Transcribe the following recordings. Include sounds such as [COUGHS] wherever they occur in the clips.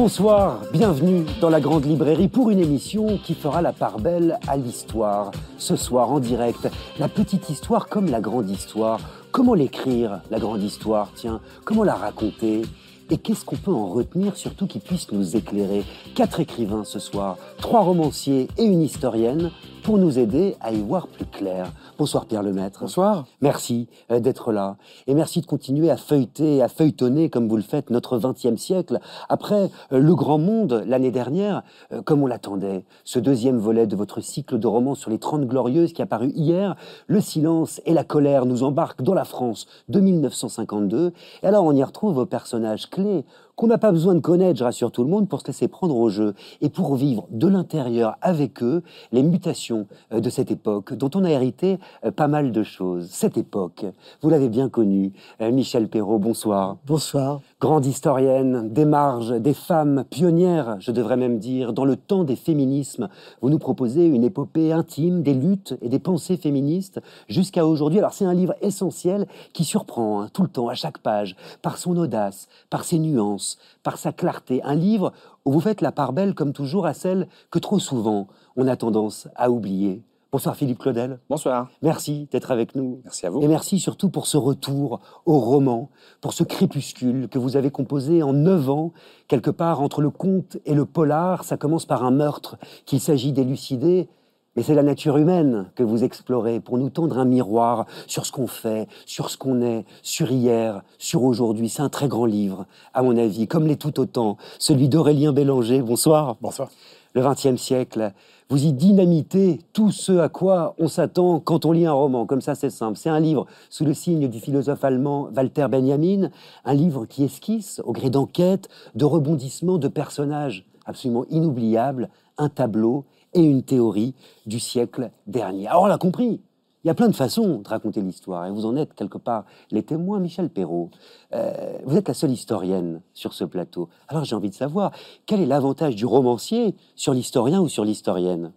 Bonsoir, bienvenue dans la Grande Librairie pour une émission qui fera la part belle à l'histoire. Ce soir en direct, la petite histoire comme la grande histoire. Comment l'écrire, la grande histoire Tiens, comment la raconter? Et qu'est-ce qu'on peut en retenir, surtout qui puisse nous éclairer? Quatre écrivains ce soir, trois romanciers et une historienne pour nous aider à y voir plus clair. Bonsoir Pierre Lemaître. Bonsoir. Merci euh, d'être là. Et merci de continuer à feuilleter, à feuilletonner, comme vous le faites, notre XXe siècle. Après euh, Le Grand Monde, l'année dernière, euh, comme on l'attendait, ce deuxième volet de votre cycle de romans sur les Trente Glorieuses qui a paru hier, Le silence et la colère nous embarquent dans la France de 1952. Et alors on y retrouve vos personnages clés qu'on n'a pas besoin de connaître, je rassure tout le monde, pour se laisser prendre au jeu et pour vivre de l'intérieur avec eux les mutations euh, de cette époque dont on a hérité euh, pas mal de choses. Cette époque, vous l'avez bien connue. Euh, Michel Perrault, bonsoir. Bonsoir. Grande historienne, des marges, des femmes pionnières, je devrais même dire, dans le temps des féminismes. Vous nous proposez une épopée intime des luttes et des pensées féministes jusqu'à aujourd'hui. Alors c'est un livre essentiel qui surprend hein, tout le temps, à chaque page, par son audace, par ses nuances par sa clarté. Un livre où vous faites la part belle, comme toujours, à celle que trop souvent on a tendance à oublier. Bonsoir Philippe Claudel. Bonsoir. Merci d'être avec nous. Merci à vous. Et merci surtout pour ce retour au roman, pour ce crépuscule que vous avez composé en neuf ans, quelque part entre le conte et le polar. Ça commence par un meurtre qu'il s'agit d'élucider mais c'est la nature humaine que vous explorez pour nous tendre un miroir sur ce qu'on fait, sur ce qu'on est, sur hier, sur aujourd'hui. C'est un très grand livre, à mon avis, comme l'est tout autant celui d'Aurélien Bélanger. Bonsoir. Bonsoir. Le XXe siècle, vous y dynamitez tout ce à quoi on s'attend quand on lit un roman. Comme ça, c'est simple. C'est un livre sous le signe du philosophe allemand Walter Benjamin, un livre qui esquisse, au gré d'enquêtes, de rebondissements, de personnages absolument inoubliables, un tableau et une théorie du siècle dernier. Alors on l'a compris, il y a plein de façons de raconter l'histoire, et vous en êtes quelque part les témoins, Michel Perrault. Euh, vous êtes la seule historienne sur ce plateau. Alors j'ai envie de savoir, quel est l'avantage du romancier sur l'historien ou sur l'historienne?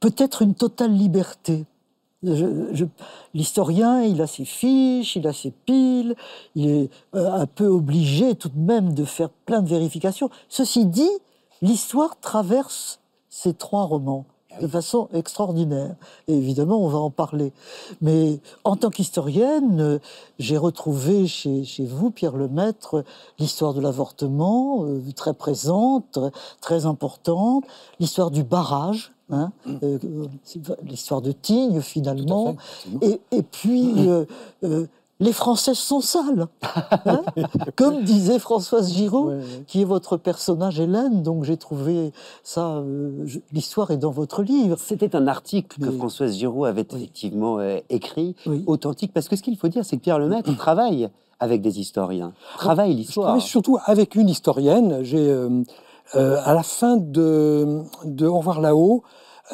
Peut-être une totale liberté. L'historien, il a ses fiches, il a ses piles, il est euh, un peu obligé tout de même de faire plein de vérifications. Ceci dit, l'histoire traverse ces trois romans de façon extraordinaire. Et évidemment, on va en parler. Mais en tant qu'historienne, j'ai retrouvé chez, chez, vous, Pierre Lemaître, l'histoire de l'avortement, euh, très présente, très importante, l'histoire du barrage, Hein, mm. euh, l'histoire de Tignes finalement, et, et, puis [CLEARS THROAT] euh, les Françaises sont sales. Hein [LAUGHS] Comme disait Françoise Giraud, qui est votre personnage Hélène, donc j'ai trouvé ça. Euh, l'histoire est dans votre livre. C'était un article que Françoise Giraud avait effectivement euh, écrit, authentique, parce que ce qu'il faut dire, c'est que Pierre Lemaître travaille avec des historiens, travaille l'histoire. surtout avec une historienne. J'ai euh, à la fin de, de Au revoir là-haut.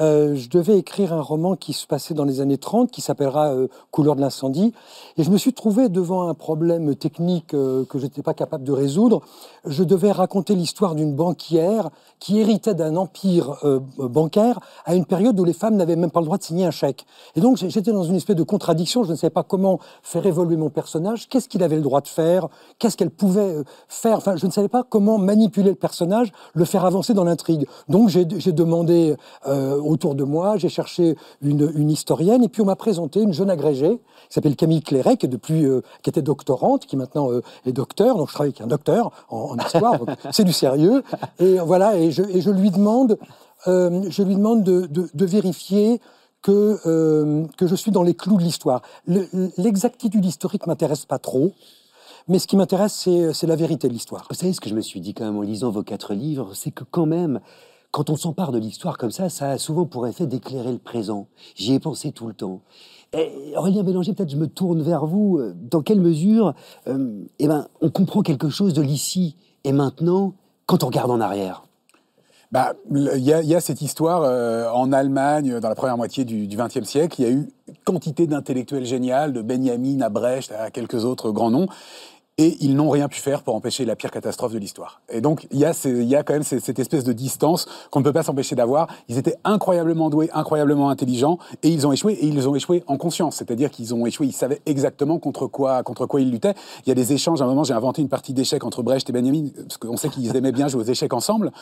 Euh, je devais écrire un roman qui se passait dans les années 30, qui s'appellera euh, Couleur de l'incendie. Et je me suis trouvé devant un problème technique euh, que je n'étais pas capable de résoudre. Je devais raconter l'histoire d'une banquière qui héritait d'un empire bancaire à une période où les femmes n'avaient même pas le droit de signer un chèque. Et donc j'étais dans une espèce de contradiction. Je ne savais pas comment faire évoluer mon personnage, qu'est-ce qu'il avait le droit de faire, qu'est-ce qu'elle pouvait faire? Enfin, je ne savais pas comment manipuler le personnage, le faire avancer dans l'intrigue. Donc j'ai demandé autour de moi, j'ai cherché une, historienne, et puis on m'a présenté une jeune agrégée qui s'appelle Camille Cléret, qui, depuis, euh, qui était doctorante, qui maintenant euh, est docteur, donc je travaille avec un docteur en, histoire, [LAUGHS] c'est du sérieux, et voilà, et je, et je lui demande, euh, je lui demande de, de, vérifier que, que je suis dans les clous de l'histoire. L'exactitude historique m'intéresse pas trop. Mais ce qui m'intéresse, c'est la vérité de l'histoire. Vous savez ce que je me suis dit quand même en lisant vos quatre livres, c'est que quand même, quand on s'empare de l'histoire comme ça, ça a souvent pour effet d'éclairer le présent. J'y ai pensé tout le temps. Et Aurélien Bélanger, peut-être je me tourne vers vous. Euh, dans quelle mesure euh, eh ben, on comprend quelque chose de l'ici et maintenant quand on regarde en arrière? Bah, il y, a cette histoire euh, en Allemagne dans la première moitié du XXe siècle. Il y a eu quantité d'intellectuels géniaux, de Benjamin à Brecht à quelques autres grands noms et ils n'ont rien pu faire pour empêcher la pire catastrophe de l'histoire. Et donc, il y, a quand même cette espèce de distance qu'on ne peut pas s'empêcher d'avoir. Ils étaient incroyablement doués, incroyablement intelligents, et ils ont échoué, et ils ont échoué en conscience. C'est-à-dire qu'ils ont échoué, ils savaient exactement contre quoi, contre quoi ils luttaient. Il y a des échanges, à un moment, j'ai inventé une partie d'échecs entre Brecht et Benjamin, parce qu'on sait qu'ils aimaient bien jouer aux échecs ensemble.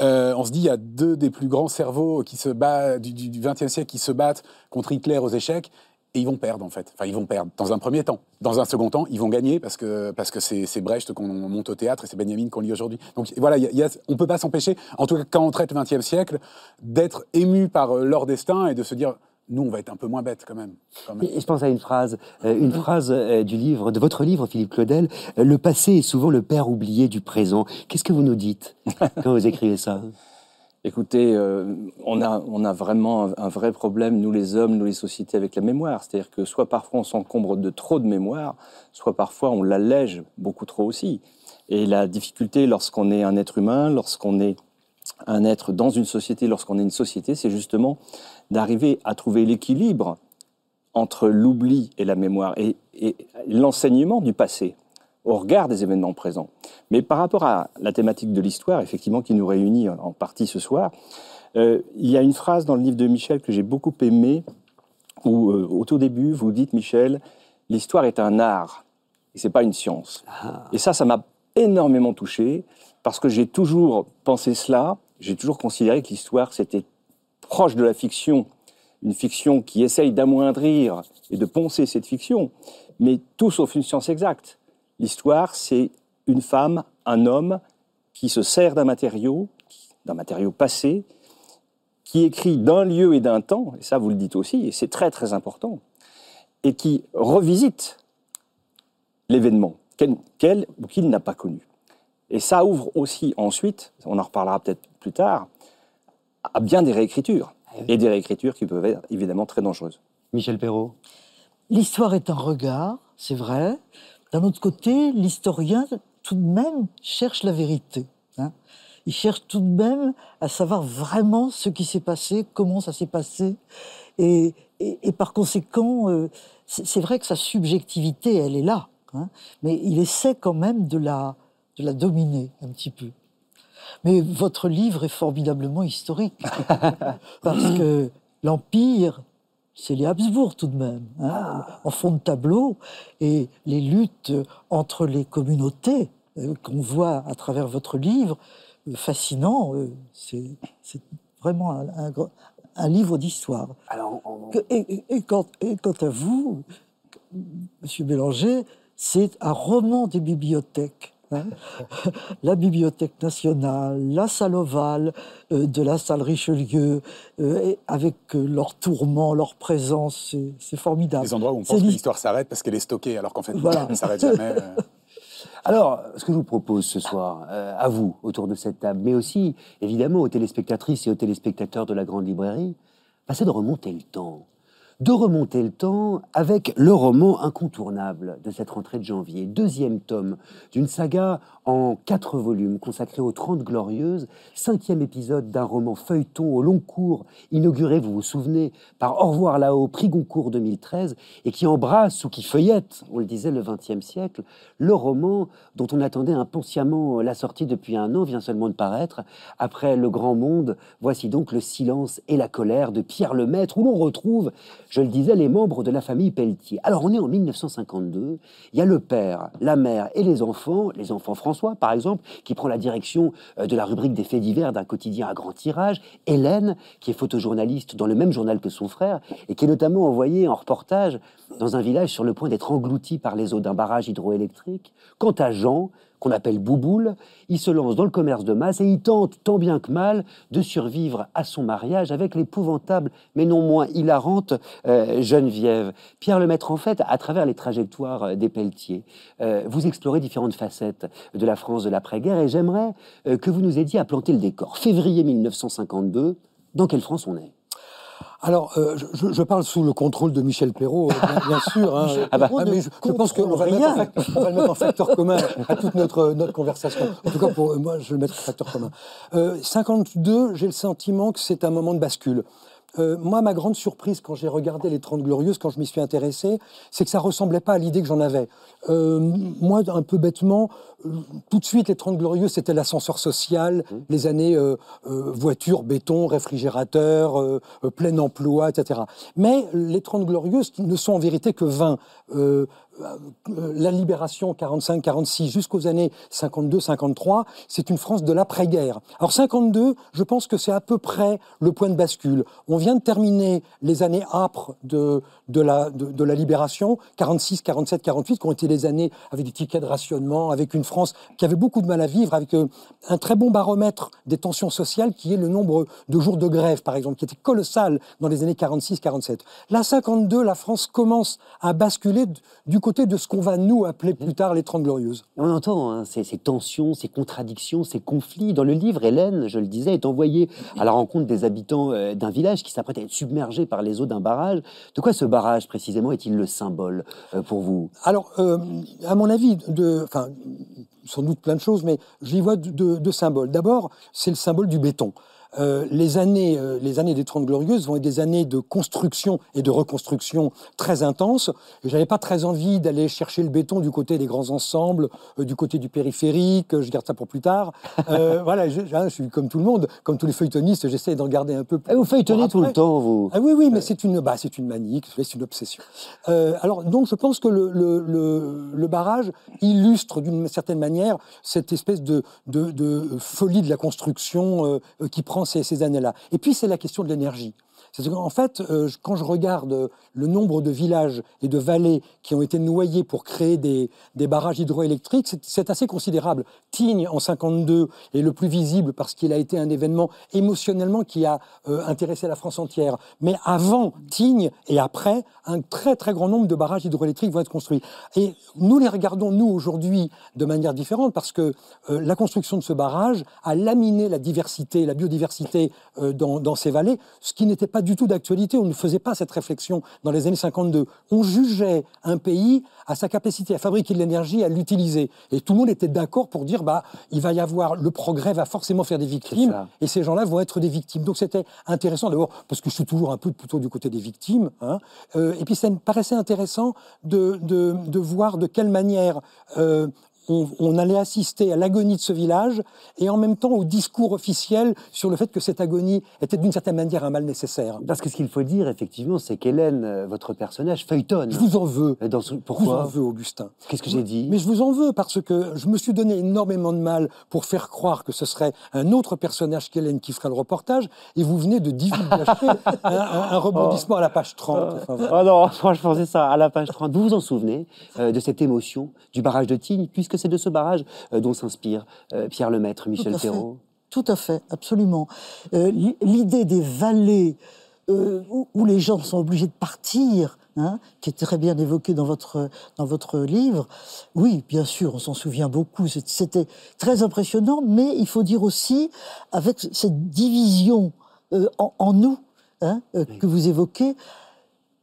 Euh, on se dit, il y a deux des plus grands cerveaux qui se battent, du XXe siècle qui se battent contre Hitler aux échecs et ils vont perdre en fait. Enfin, ils vont perdre dans un premier temps. Dans un second temps, ils vont gagner parce que parce que c'est Brecht qu'on monte au théâtre et c'est Benjamin qu'on lit aujourd'hui. Donc voilà, y a, on peut pas s'empêcher, en tout cas quand on traite le XXe siècle, d'être ému par euh, leur destin et de se dire nous, on va être un peu moins bêtes quand même. Je pense à une phrase, euh, une phrase euh, du livre, de votre livre, Philippe Claudel. Le passé est souvent le père oublié du présent. Qu'est-ce que vous nous dites quand vous écrivez ça? Écoutez, euh, on, a, on a vraiment un, vrai problème, nous les hommes, nous les sociétés, avec la mémoire. C'est-à-dire que soit parfois on s'encombre de trop de mémoire, soit parfois on l'allège beaucoup trop aussi. Et la difficulté lorsqu'on est un être humain, lorsqu'on est un être dans une société, lorsqu'on est une société, c'est justement d'arriver à trouver l'équilibre entre l'oubli et la mémoire et l'enseignement du passé au regard des événements présents. Mais par rapport à la thématique de l'histoire, effectivement, qui nous réunit en partie ce soir, euh, il y a une phrase dans le livre de Michel que j'ai beaucoup aimé, où euh, au tout début, vous dites, Michel, l'histoire est un art, et c'est pas une science. Ah. Et ça, ça m'a énormément touché, parce que j'ai toujours pensé cela, j'ai toujours considéré que l'histoire, c'était proche de la fiction, une fiction qui essaye d'amoindrir et de poncer cette fiction, mais tout sauf une science exacte. L'histoire, c'est une femme, un homme qui se sert d'un matériau, d'un matériau passé, qui écrit d'un lieu et d'un temps, et ça vous le dites aussi, et c'est très très important, et qui revisite l'événement, quel ou qu'il n'a pas connu. Et ça ouvre aussi ensuite, on en reparlera peut-être plus tard, à bien des réécritures, et des réécritures qui peuvent être évidemment très dangereuses. Michel Perrault L'histoire est un regard, c'est vrai, d'un autre côté, l'historien, tout de même, cherche la vérité. Hein. Il cherche tout de même à savoir vraiment ce qui s'est passé, comment ça s'est passé. Et, par conséquent, euh, c'est vrai que sa subjectivité, elle est là. Hein. mais il essaie quand même de la, de la dominer un petit peu. Mais votre livre est formidablement historique. [LAUGHS] parce que l'Empire c'est les Habsbourg tout de même, hein, ah. en fond de tableau, et les luttes entre les communautés euh, qu'on voit à travers votre livre, euh, fascinant, euh, c'est vraiment un, un, livre d'histoire. Et, et, quant, et, quant, à vous, Monsieur Bélanger, c'est un roman des bibliothèques. Hein. [LAUGHS] la Bibliothèque nationale, la salle ovale euh, de la salle Richelieu, euh, avec euh, leur tourment, leur présence, c'est formidable. Des endroits où on pense que l'histoire s'arrête parce qu'elle est stockée, alors qu'en fait, [LAUGHS] elle ne s'arrête jamais. [LAUGHS] Alors, ce que je vous propose ce soir, à vous, autour de cette table, mais aussi, évidemment, aux téléspectatrices et aux téléspectateurs de la Grande Librairie, bah, c'est de remonter le temps de remonter le temps avec le roman incontournable de cette rentrée de janvier, deuxième tome d'une saga en quatre volumes consacrée aux Trente Glorieuses, cinquième épisode d'un roman feuilleton au long cours, inauguré, vous vous souvenez, par Au revoir là-haut, prix Goncourt 2013, et qui embrasse ou qui feuillette, on le disait, le XXe siècle, le roman dont on attendait impatiemment la sortie depuis un an, vient seulement de paraître. Après Le Grand Monde, voici donc Le silence et la colère de Pierre Lemaître, où l'on retrouve je le disais, les membres de la famille Pelletier. Alors on est en 1952, il y a le père, la mère et les enfants, les enfants François par exemple, qui prend la direction euh, de la rubrique des faits divers d'un quotidien à grand tirage, Hélène, qui est photojournaliste dans le même journal que son frère, et qui est notamment envoyée en reportage dans un village sur le point d'être englouti par les eaux d'un barrage hydroélectrique. Quant à Jean, qu'on appelle Bouboule, il se lance dans le commerce de masse et il tente tant bien que mal de survivre à son mariage avec l'épouvantable, mais non moins hilarante euh, Geneviève. Pierre Lemaître, en fait, à travers les trajectoires euh, des Pelletiers, euh, vous explorez différentes facettes de la France de l'après-guerre et j'aimerais que vous nous aidiez à planter le décor. Février 1952, dans quelle France on est? Alors, euh, je, parle sous le contrôle de Michel Perrault, euh, bien, sûr. Hein. [LAUGHS] ah bah, mais je, pense qu'on va, va, le mettre en facteur [LAUGHS] commun à toute notre, notre conversation. En tout cas, pour moi, je vais le mettre en facteur commun. Euh, 52, j'ai le sentiment que c'est un moment de bascule euh, moi, ma grande surprise quand j'ai regardé les Trente Glorieuses, quand je m'y suis intéressé, c'est que ça ressemblait pas à l'idée que j'en avais. Euh, moi, un peu bêtement, euh, tout de suite, les Trente Glorieuses, c'était l'ascenseur social, Mmh. les années voiture, béton, réfrigérateur, plein emploi, etc. Mais les Trente Glorieuses ne sont en vérité que 20. Euh, euh, la libération 45-46 jusqu'aux années 52-53, c'est une France de l'après-guerre. Alors 52, je pense que c'est à peu près le point de bascule. On vient de terminer les années âpres de, la, libération, 46, 47, 48, qui ont été des années avec des tickets de rationnement, avec une France qui avait beaucoup de mal à vivre, avec euh, un très bon baromètre des tensions sociales qui est le nombre de jours de grève, par exemple, qui était colossal dans les années 46-47. Là, 52, la France commence à basculer du côté de ce qu'on va nous appeler plus tard les Trente Glorieuses. On entend hein, ces, ces tensions, ces contradictions, ces conflits. Dans le livre, Hélène, je le disais, est envoyée à la rencontre des habitants euh, d'un village qui s'apprête à être submergé par les eaux d'un barrage. De quoi ce barrage, précisément, est-il le symbole euh, pour vous? Alors, euh, à mon avis, de, enfin, sans doute plein de choses, mais j'y vois deux de symboles. D'abord, c'est le symbole du béton. Euh, les, années, euh, les années des Trente Glorieuses vont être des années de construction et de reconstruction très intenses. Et j'avais pas très envie d'aller chercher le béton du côté des grands ensembles, euh, du côté du périphérique. Je garde ça pour plus tard. [LAUGHS] Voilà, je, je suis comme tout le monde, comme tous les feuilletonistes, j'essaie d'en garder un peu. Ah, Vous feuilletonnez tout le temps, vous Ah oui, oui, mais c'est une, bah, c'est une manie, c'est une obsession. Alors, donc, je pense que le, le, le, le barrage illustre d'une certaine manière cette espèce de, de, de folie de la construction qui prend ces, années-là. Et puis, c'est la question de l'énergie. Qu'en fait, euh, quand je regarde euh, le nombre de villages et de vallées qui ont été noyés pour créer des, barrages hydroélectriques, c'est- assez considérable. Tignes, en 52, est le plus visible parce qu'il a été un événement émotionnellement qui a euh, intéressé la France entière. Mais avant Tignes et après, un très très grand nombre de barrages hydroélectriques vont être construits. Et nous les regardons, nous, aujourd'hui, de manière différente parce que la construction de ce barrage a laminé la diversité, la biodiversité dans ces vallées, ce qui n'était pas du tout d'actualité. On ne faisait pas cette réflexion dans les années 52. On jugeait un pays à sa capacité à fabriquer de l'énergie, à l'utiliser. Et tout le monde était d'accord pour dire, bah, il va y avoir, le progrès va forcément faire des victimes, et ces gens-là vont être des victimes. Donc c'était intéressant d'abord, parce que je suis toujours un peu plutôt du côté des victimes, hein, euh, et puis ça me paraissait intéressant de, de, de voir de quelle manière euh, on, on allait assister à l'agonie de ce village et en même temps au discours officiel sur le fait que cette agonie était d'une certaine manière un mal nécessaire. Parce que ce qu'il faut dire, effectivement, c'est qu'Hélène, euh, votre personnage, feuilletonne. Je vous en veux. Euh, Dans ce- Je vous en Pourquoi veux, Augustin. Qu'est-ce que j'ai dit Mais je vous en veux parce que je me suis donné énormément de mal pour faire croire que ce serait un autre personnage qu'Hélène qui ferait le reportage et vous venez de divulgacher [LAUGHS] un, rebondissement à la page 30. Enfin. Oh non, [LAUGHS] franchement, c'est ça, à la page 30. Vous vous en souvenez euh, de cette émotion du barrage de Tignes, puisque c'est de ce barrage euh, dont s'inspire euh, Pierre Lemaître, Michel. Serrault Tout à fait, absolument. Euh, l'i- L'idée des vallées où, où les gens sont obligés de partir, hein, qui est très bien évoquée dans votre, dans votre livre, oui, bien sûr, on s'en souvient beaucoup. C'était très impressionnant, mais il faut dire aussi, avec cette division euh, en, en nous hein, euh, que vous évoquez,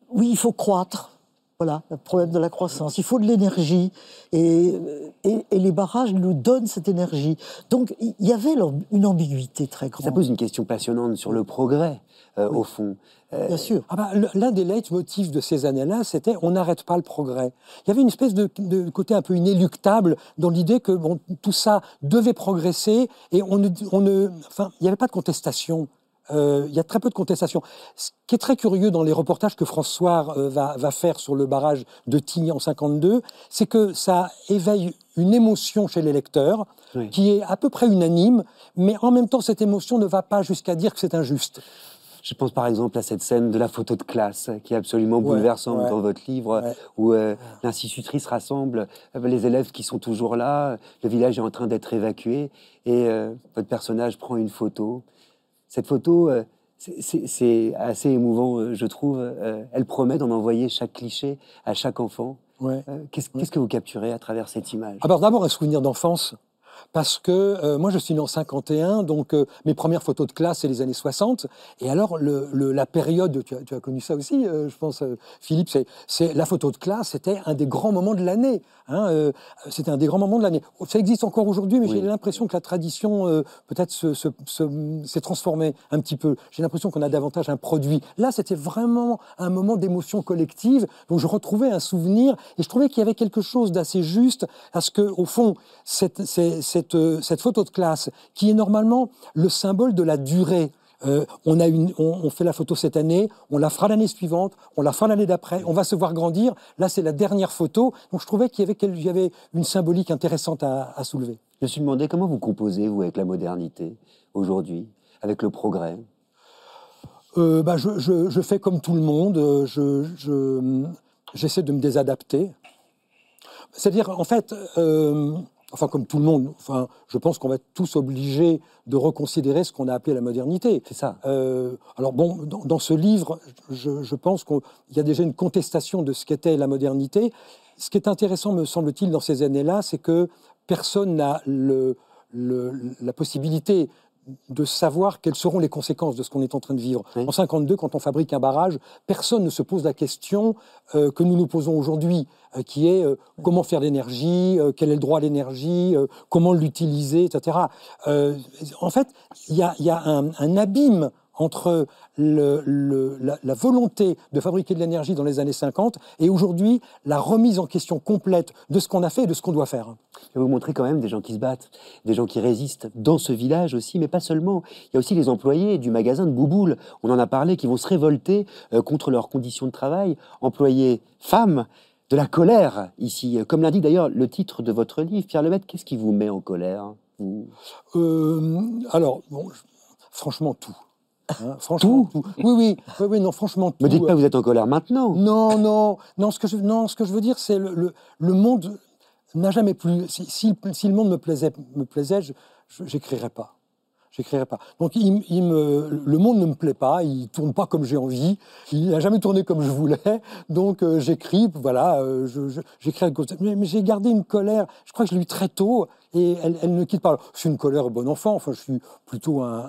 oui, il faut croître. Voilà, le problème de la croissance. Il faut de l'énergie et, et, et les barrages nous donnent cette énergie. Donc il y avait une ambiguïté très grande. Ça pose une question passionnante sur le progrès, euh, au fond. Euh, Bien sûr. Ah bah, L'un des leitmotifs de ces années-là, c'était on n'arrête pas le progrès. Il y avait une espèce de, de côté un peu inéluctable dans l'idée que bon, tout ça devait progresser et on ne, on ne, enfin, il n'y avait pas de contestation. Euh, il y a très peu de contestation. Ce qui est très curieux dans les reportages que François euh, va, va faire sur le barrage de Tignes en 52, c'est que ça éveille une émotion chez les lecteurs Oui. qui est à peu près unanime, mais en même temps cette émotion ne va pas jusqu'à dire que c'est injuste. Je pense par exemple à cette scène de la photo de classe qui est absolument bouleversante ouais. dans votre livre, Ouais. où euh, l'institutrice rassemble les élèves qui sont toujours là, le village est en train d'être évacué, et euh, votre personnage prend une photo. Cette photo, euh, c'est- assez émouvant, euh, je trouve. Euh, elle promet d'en envoyer chaque cliché à chaque enfant. Ouais. Qu'est-ce qu'est-ce que vous capturez à travers cette image? Alors d'abord un souvenir d'enfance. Parce que euh, moi je suis né en 51, donc euh, mes premières photos de classe c'est les années 60. Et alors le, le- la période, tu as, tu as connu ça aussi, euh, je pense, Philippe, c'est, la photo de classe, c'était un des grands moments de l'année. hein, c'était un des grands moments de l'année. Ça existe encore aujourd'hui, mais Oui. j'ai l'impression que la tradition peut-être se, se- se- s'est transformée un petit peu. J'ai l'impression qu'on a davantage un produit. Là, c'était vraiment un moment d'émotion collective. Donc je retrouvais un souvenir et je trouvais qu'il y avait quelque chose d'assez juste parce que au fond, c'est- cette, euh, cette photo de classe qui est normalement le symbole de la durée. euh, on, a une, on, on fait la photo cette année, on la fera l'année suivante, on la fera l'année d'après, on va se voir grandir. Là, c'est la dernière photo. Donc, je trouvais qu'il y avait, y une symbolique intéressante à, à soulever. Je me suis demandé comment vous composez, vous, avec la modernité, aujourd'hui, avec le progrès? Euh, bah, je, je- je fais comme tout le monde, je, je- j'essaie de me désadapter. C'est-à-dire, en fait, euh, enfin comme tout le monde, enfin, je pense qu'on va être tous obligés de reconsidérer ce qu'on a appelé la modernité. C'est ça. Euh, alors bon, dans, dans ce livre, je, je pense qu'il y a déjà une contestation de ce qu'était la modernité. Ce qui est intéressant, me semble-t-il, dans ces années-là, c'est que personne n'a le- le- la possibilité de savoir quelles seront les conséquences de ce qu'on est en train de vivre. Oui. En 52, quand on fabrique un barrage, personne ne se pose la question euh, que nous nous posons aujourd'hui, euh, qui est euh, comment faire l'énergie, quel est le droit à l'énergie, comment l'utiliser, etc. En fait, il y a, il y a un, un abîme entre le- le- la, la volonté de fabriquer de l'énergie dans les années 50 et aujourd'hui la remise en question complète de ce qu'on a fait et de ce qu'on doit faire. Je vais vous montrer quand même des gens qui se battent, des gens qui résistent dans ce village aussi, mais pas seulement. Il y a aussi les employés du magasin de Bouboule, on en a parlé, qui vont se révolter euh, contre leurs conditions de travail. Employés femmes, de la colère ici. Comme l'indique d'ailleurs le titre de votre livre, Pierre Lemaitre, qu'est-ce qui vous met en colère vous? Euh, alors, bon, franchement, tout. Hein, franchement, tout. Oui, oui, oui, oui, non, franchement, tout. Me dites pas que vous êtes en colère maintenant. Non, non, non. Ce que je, non, ce que je veux dire, c'est le, le, le monde n'a jamais plus. Si, si le- si le monde me plaisait, me plaisait, je- j'écrirais pas. J'écrirais pas. Donc, il, il me, le monde ne me plaît pas. Il tourne pas comme j'ai envie. Il n'a jamais tourné comme je voulais. Donc, euh, j'écris. Voilà, euh, j'écris. à cause Mais, mais j'ai gardé une colère. Je crois que je l'ai eu très tôt. Et elle, elle ne quitte pas. Je suis une colère bon enfant. Enfin, je suis plutôt un,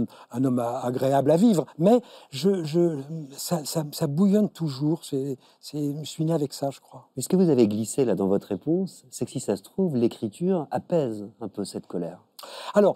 un- un homme a- agréable à vivre. Mais je, je, ça, ça- ça bouillonne toujours. C'est, je suis né avec ça, je crois. Mais ce que vous avez glissé là dans votre réponse, c'est que si ça se trouve, l'écriture apaise un peu cette colère. Alors,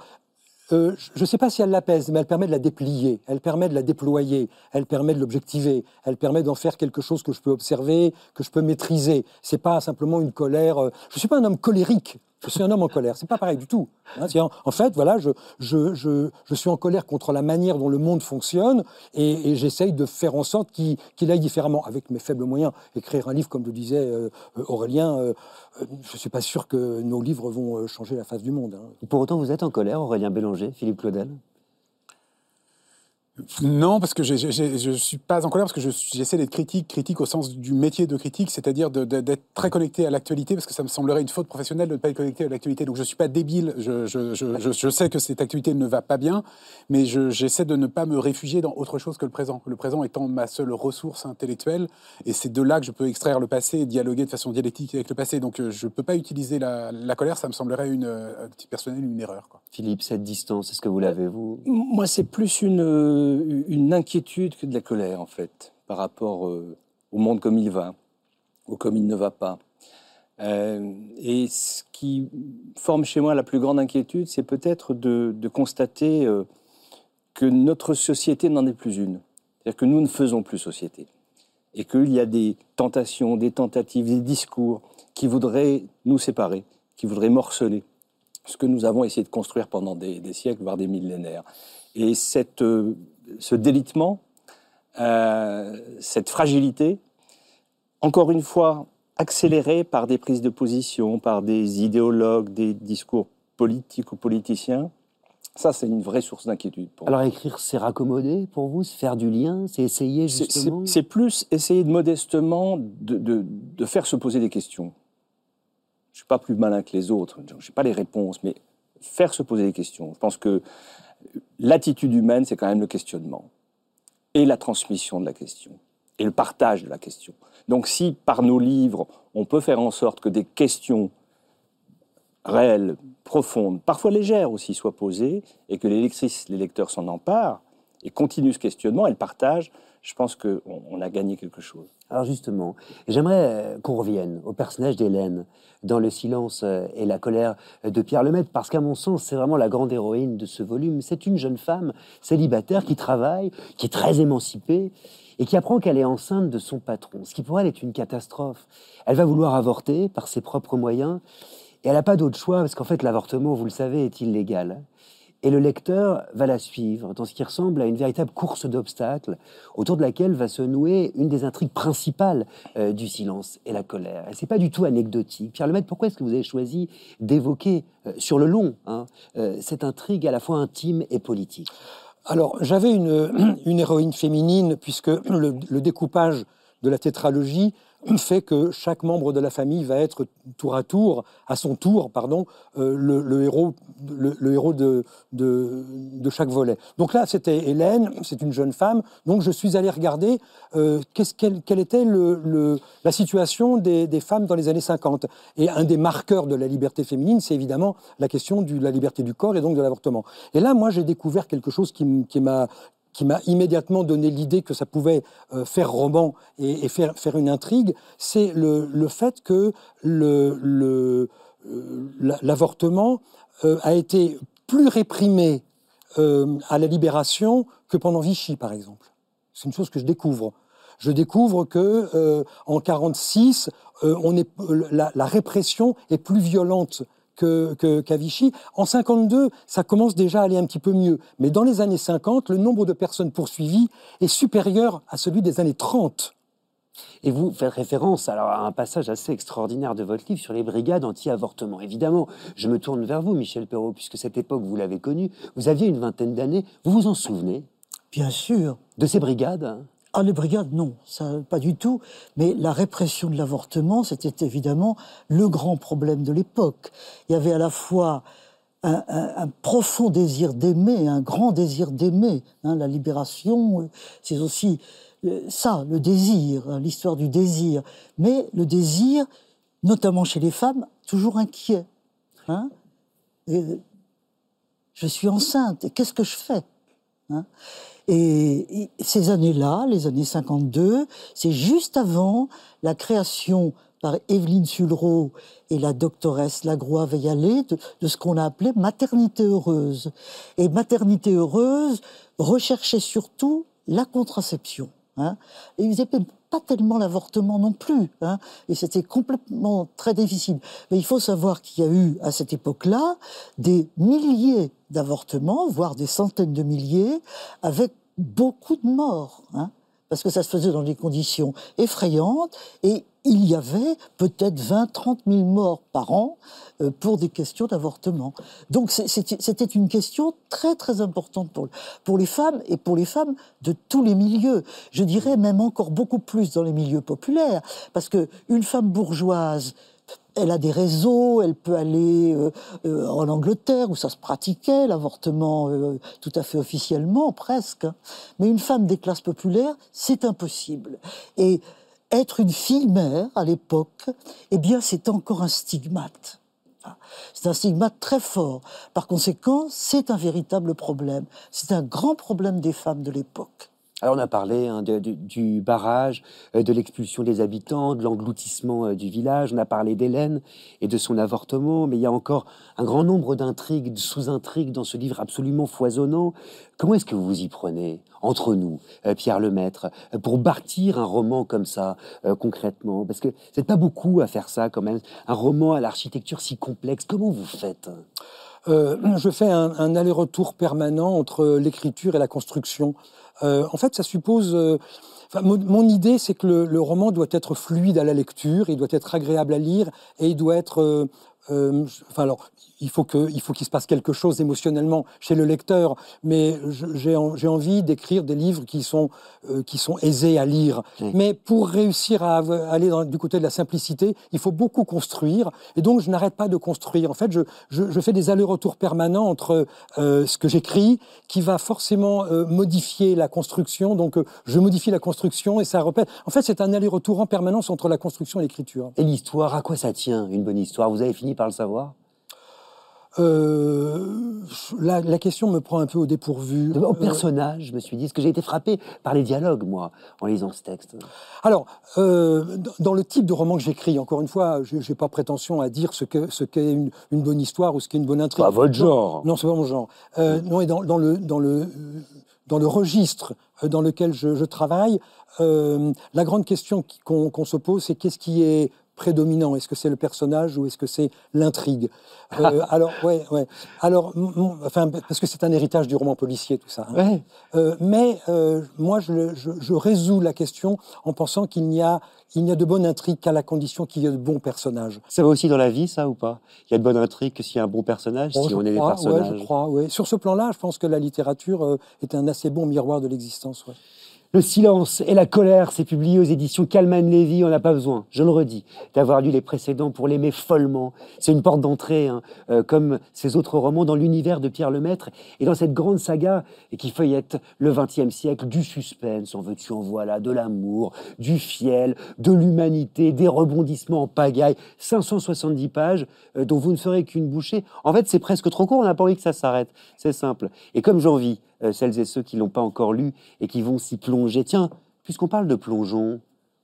euh, je ne sais pas si elle l'apaise, mais elle permet de la déplier, elle permet de la déployer, elle permet de l'objectiver, elle permet d'en faire quelque chose que je peux observer, que je peux maîtriser. C'est pas simplement une colère. euh, je suis pas un homme colérique. Je suis un homme en colère. C'est pas pareil du tout. hein. En, fait, voilà, je, je, je, je suis en colère contre la manière dont le monde fonctionne et, j'essaye de faire en sorte qu'il aille différemment, avec mes faibles moyens. Écrire un livre, comme le disait euh, Aurélien, euh, euh, je suis pas sûr que nos livres vont changer la face du monde. hein. Pour autant, vous êtes en colère, Aurélien Bélanger, Philippe Claudel? Non, parce que je ne suis pas en colère, parce que je j'essaie d'être critique, critique au sens du métier de critique, c'est-à-dire d'être très connecté à l'actualité, parce que ça me semblerait une faute professionnelle de ne pas être connecté à l'actualité. Donc je ne suis pas débile, je, je- je- je- je sais que cette actualité ne va pas bien, mais je- j'essaie de ne pas me réfugier dans autre chose que le présent. Le présent étant ma seule ressource intellectuelle, et c'est de là que je peux extraire le passé et dialoguer de façon dialectique avec le passé. Donc euh, je ne peux pas utiliser la, la colère, ça me semblerait une, euh, à titre personnel une erreur. Quoi. Philippe, cette distance, est-ce que vous l'avez, vous? Moi, c'est plus une, euh, une inquiétude que de la colère, en fait, par rapport euh, au monde comme il va, ou comme il ne va pas. Euh, et ce qui forme chez moi la plus grande inquiétude, c'est peut-être de, constater que notre société n'en est plus une. C'est-à-dire que nous ne faisons plus société. Et qu'il y a des tentations, des tentatives, des discours qui voudraient nous séparer, qui voudraient morceler ce que nous avons essayé de construire pendant des, siècles, voire des millénaires. Et cette, ce délitement, euh, cette fragilité, encore une fois accélérée par des prises de position, par des idéologues, des discours politiques ou politiciens, ça c'est une vraie source d'inquiétude. moi. Alors écrire, c'est raccommoder pour vous, c'est faire du lien, c'est essayer justement c'est plus essayer de modestement de, de- de faire se poser des questions. Je ne suis pas plus malin que les autres, je n'ai pas les réponses, mais faire se poser des questions. Je pense que l'attitude humaine, c'est quand même le questionnement et la transmission de la question et le partage de la question. Donc si par nos livres, on peut faire en sorte que des questions réelle, profonde, parfois légère aussi, soit posée, et que les lecteurs s'en emparent et continuent ce questionnement et le partagent, je pense qu'on on a gagné quelque chose. Alors justement, j'aimerais euh, qu'on revienne au personnage d'Hélène dans Le silence euh, et la colère de Pierre Lemaitre, parce qu'à mon sens, c'est vraiment la grande héroïne de ce volume. C'est une jeune femme célibataire qui travaille, qui est très émancipée, et qui apprend qu'elle est enceinte de son patron, ce qui pour elle est une catastrophe. Elle va vouloir avorter par ses propres moyens, et elle n'a pas d'autre choix, parce qu'en fait l'avortement, vous le savez, est illégal. Et le lecteur va la suivre dans ce qui ressemble à une véritable course d'obstacles autour de laquelle va se nouer une des intrigues principales euh, du silence et la colère. Et c'est pas du tout anecdotique. Pierre Lemaitre, pourquoi est-ce que vous avez choisi d'évoquer euh, sur le long hein, euh, cette intrigue à la fois intime et politique? Alors, j'avais une, [CLEARS THROAT] une, héroïne féminine puisque le, le découpage de la tétralogie fait que chaque membre de la famille va être tour à tour, à son tour, pardon, euh, le, héros, le, héros de, de, chaque volet. Donc là, c'était Hélène, c'est une jeune femme. Donc je suis allé regarder euh, quelle, était la situation des, femmes dans les années 50. Et un des marqueurs de la liberté féminine, c'est évidemment la question de la liberté du corps et donc de l'avortement. Et là, moi, j'ai découvert quelque chose qui m'a qui m'a immédiatement donné l'idée que ça pouvait euh, faire roman et, faire, faire, une intrigue, c'est le, le, fait que euh, l'avortement le, euh, a été plus réprimé à la libération que pendant Vichy, par exemple. C'est une chose que je découvre. Je découvre que en 46, on est, la, répression est plus violente qu'à Vichy. En 52, ça commence déjà à aller un petit peu mieux. Mais dans les années 50, le nombre de personnes poursuivies est supérieur à celui des années 30. Et vous faites référence alors, à un passage assez extraordinaire de votre livre sur les brigades anti-avortement. Évidemment, je me tourne vers vous, Michel Perrault, puisque cette époque, vous l'avez connue. Vous aviez une vingtaine d'années. Vous vous en souvenez? Bien sûr. De ces brigades? Ah, les brigades, non, ça, pas du tout. Mais la répression de l'avortement, c'était évidemment le grand problème de l'époque. Il y avait à la fois un, profond désir d'aimer, un grand désir d'aimer. Hein, la libération, c'est aussi euh, ça, le désir, hein, l'histoire du désir. Mais le désir, notamment chez les femmes, toujours inquiet. Hein. je suis enceinte, qu'est-ce que je fais et ces années-là, les années 52, c'est juste avant la création par Evelyne Sulro et la doctoresse Lagroix Veillalé de, ce qu'on a appelé maternité heureuse. Et maternité heureuse recherchait surtout la contraception. Hein. Et ils n'étaient pas tellement l'avortement non plus. Hein. Et c'était complètement très difficile. Mais il faut savoir qu'il y a eu à cette époque-là des milliers d'avortements, voire des centaines de milliers, avec beaucoup de morts. Hein parce que ça se faisait dans des conditions effrayantes, et il y avait peut-être 20-30 000 morts par an euh, pour des questions d'avortement. Donc c'était une question très très importante pour, pour les femmes, et pour les femmes de tous les milieux. Je dirais même encore beaucoup plus dans les milieux populaires, parce qu'une femme bourgeoise elle a des réseaux, elle peut aller euh, euh, en Angleterre où ça se pratiquait, l'avortement euh, tout à fait officiellement, presque. Mais une femme des classes populaires, c'est impossible. Et être une fille mère à l'époque, eh bien, c'est encore un stigmate. C'est un stigmate très fort. Par conséquent, c'est un véritable problème. C'est un grand problème des femmes de l'époque. Alors on a parlé hein, du barrage, euh, de l'expulsion des habitants, de l'engloutissement euh, du village, on a parlé d'Hélène et de son avortement, mais il y a encore un grand nombre d'intrigues, de sous-intrigues dans ce livre absolument foisonnant. Comment est-ce que vous vous y prenez, entre nous, euh, Pierre Lemaître, pour bâtir un roman comme ça, concrètement? Parce que c'est pas beaucoup à faire ça quand même, un roman à l'architecture si complexe. Comment vous faites? Je fais un aller-retour permanent entre l'écriture et la construction. Euh, en fait, ça suppose... Euh, mon, idée, c'est que le, roman doit être fluide à la lecture, il doit être agréable à lire et il doit être euh, il faut qu'il qu'il se passe quelque chose émotionnellement chez le lecteur, mais j'ai envie d'écrire des livres qui sont euh, qui sont aisés à lire. Mais pour réussir à aller dans, du côté de la simplicité, il faut beaucoup construire, et donc je n'arrête pas de construire. En fait, je, je, fais des allers-retours permanents entre euh, ce que j'écris, qui va forcément modifier la construction. Donc je modifie la construction et ça répète. En fait, c'est un aller-retour en permanence entre la construction et l'écriture. Et l'histoire, à quoi ça tient une bonne histoire? Vous avez fini par le savoir? Euh, la, la question me prend un peu au dépourvu. Au Euh, personnage, je me suis dit, parce que j'ai été frappé par les dialogues, moi, en lisant ce texte. Alors, euh, dans- le type de roman que j'écris, encore une fois, je n'ai pas prétention à dire ce qu'est ce une, une bonne histoire ou ce qu'est une bonne intrigue. Pas votre Non, genre. Non, c'est pas mon genre. Euh, non, et dans, dans le, dans, le, dans le registre dans lequel je, je travaille, la grande question qu'on se pose, c'est qu'est-ce qui est prédominant Est-ce que c'est le personnage ou est-ce que c'est l'intrigue Euh, [LAUGHS] Alors, ouais, ouais. Alors, enfin, parce que c'est un héritage du roman policier, tout ça. hein. Ouais. Euh, mais euh, moi, je, le- je- je résous la question en pensant qu'il n'y a, il n'y a de bonne intrigue qu'à la condition qu'il y ait de bons personnages. Ça va aussi dans la vie, ça, ou pas? Il y a de bonnes intrigues que s'il y a un bon personnage, Bon, si on est des personnages. Ouais, je crois, ouais. Sur ce plan-là, je pense que la littérature est un assez bon miroir de l'existence. ouais. Le silence et la colère, c'est publié aux éditions Calman Levy. On n'a pas besoin, je le redis, d'avoir lu les précédents pour l'aimer follement. C'est une porte d'entrée, hein, euh, comme ces autres romans, dans l'univers de Pierre Lemaître et dans cette grande saga qui feuillette le XXe siècle, du suspense, en veux-tu, en voilà, de l'amour, du fiel, de l'humanité, des rebondissements en pagaille. 570 pages euh, dont vous ne ferez qu'une bouchée. En fait, c'est presque trop court, on n'a pas envie que ça s'arrête. C'est simple. Et comme j'envie euh, celles et ceux qui l'ont pas encore lu et qui vont s'y plonger, tiens, puisqu'on parle de plongeon,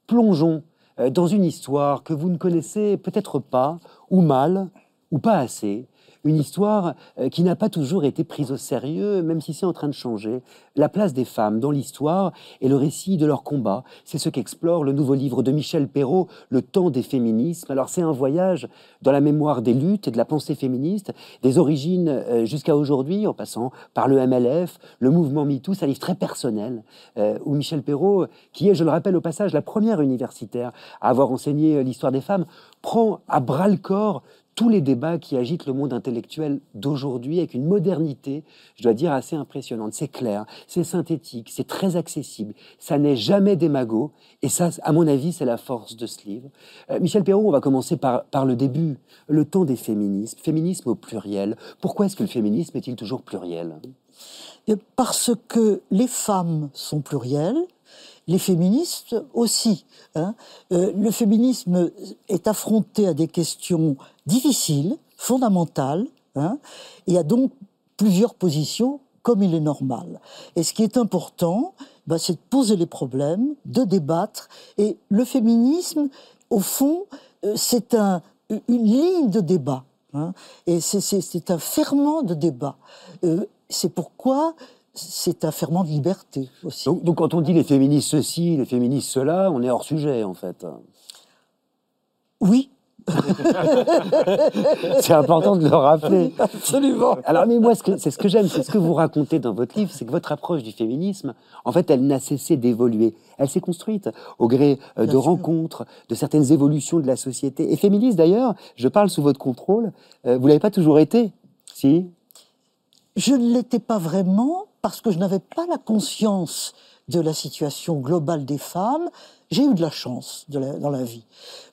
plongeons euh, dans une histoire que vous ne connaissez peut-être pas, ou mal, ou pas assez. Une histoire euh, qui n'a pas toujours été prise au sérieux, même si c'est en train de changer. La place des femmes dans l'histoire et le récit de leur combat, c'est ce qu'explore le nouveau livre de Michel Perrault, Le temps des féminismes. Alors c'est un voyage dans la mémoire des luttes et de la pensée féministe, des origines euh, jusqu'à aujourd'hui, en passant par le MLF, le mouvement MeToo. C'est un livre très personnel, euh, où Michel Perrault, qui est, je le rappelle au passage, la première universitaire à avoir enseigné l'histoire des femmes, prend à bras le corps tous les débats qui agitent le monde intellectuel d'aujourd'hui avec une modernité, je dois dire, assez impressionnante. C'est clair, c'est synthétique, c'est très accessible, ça n'est jamais démago, et ça, à mon avis, c'est la force de ce livre. Euh, Michel Perrault, on va commencer par, par le début, le temps des féminismes, féminisme au pluriel. Pourquoi est-ce que le féminisme est-il toujours pluriel? Et Parce que les femmes sont plurielles, les féministes aussi. hein. Euh, le féminisme est affronté à des questions difficiles, fondamentales. hein. Il y a donc plusieurs positions, comme il est normal. Et ce qui est important, bah, c'est de poser les problèmes, de débattre. Et le féminisme, au fond, euh, c'est un, une ligne de débat. hein. Et c'est un ferment de débat. Euh, c'est pourquoi c'est un ferment de liberté aussi. donc, donc quand on dit les féministes ceci, les féministes cela, on est hors sujet en fait. Oui, [LAUGHS] C'est important de le rappeler. absolument. Alors, mais moi, c'est ce que j'aime, c'est ce que vous racontez dans votre livre, c'est que votre approche du féminisme, en fait, elle n'a cessé d'évoluer. Elle s'est construite au gré euh, de sûr. rencontres, de certaines évolutions de la société. Et féministe, d'ailleurs, je parle sous votre contrôle, euh, vous l'avez pas toujours été, si? Je ne l'étais pas vraiment parce que je n'avais pas la conscience de la situation globale des femmes. J'ai eu de la chance dans la vie.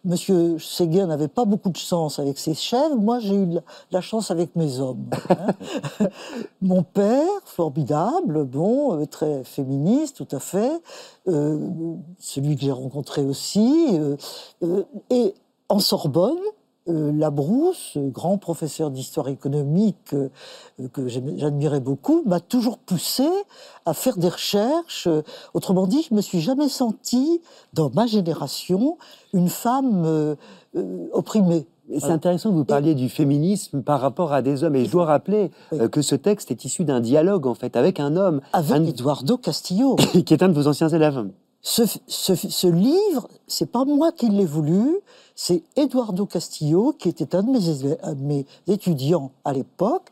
Monsieur Séguin n'avait pas beaucoup de chance avec ses chefs. Moi, j'ai eu de la, chance avec mes hommes. hein. [LAUGHS] Mon père, formidable, bon, euh, très féministe, tout à fait. Euh, celui que j'ai rencontré aussi. euh, euh, et en Sorbonne, Labrousse, euh, grand professeur d'histoire économique euh, que j'admirais beaucoup, m'a toujours poussé à faire des recherches. Euh, Autrement dit, je me suis jamais sentie, dans ma génération, une femme opprimée. C'est intéressant que vous parliez du féminisme par rapport à des hommes. Et je dois rappeler Oui. que ce texte est issu d'un dialogue, en fait, avec un homme, Avec un- Eduardo Castillo. [COUGHS] qui est un de vos anciens élèves. Ce, ce, ce livre, c'est pas moi qui l'ai voulu, c'est Eduardo Castillo, qui était un de mes, élè- un de mes étudiants à l'époque.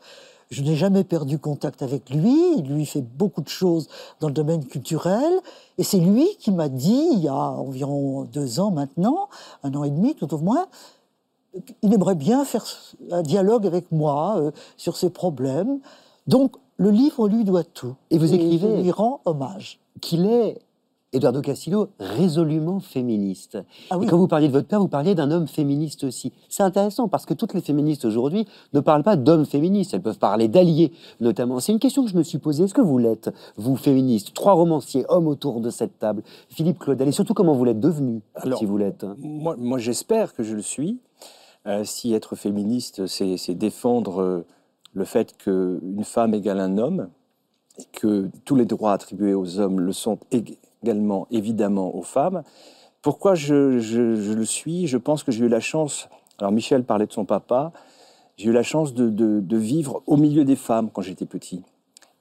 Je n'ai jamais perdu contact avec lui. Il lui fait beaucoup de choses dans le domaine culturel. Et c'est lui qui m'a dit, il y a environ deux ans maintenant, un an et demi tout au moins, il aimerait bien faire un dialogue avec moi euh, sur ses problèmes. Donc, le livre lui doit tout. Et vous écrivez- je lui rend hommage. qu'il est, Eduardo Castillo, résolument féministe. Ah oui. Et quand vous parliez de votre père, vous parliez d'un homme féministe aussi. C'est intéressant parce que toutes les féministes aujourd'hui ne parlent pas d'hommes féministes, elles peuvent parler d'alliés notamment. C'est une question que je me suis posée. Est-ce que vous l'êtes, vous féministe? Trois romanciers, hommes autour de cette table. Philippe Claudel, et surtout comment vous l'êtes devenu, Alors, si vous l'êtes? Moi, moi j'espère que je le suis. Euh, si être féministe, c'est défendre euh, le fait qu'une femme égale un homme, et que tous les droits attribués aux hommes le sont évidemment, aux femmes, pourquoi je, le suis? Je pense que j'ai eu la chance, alors Michel parlait de son papa, j'ai eu la chance de, vivre au milieu des femmes quand j'étais petit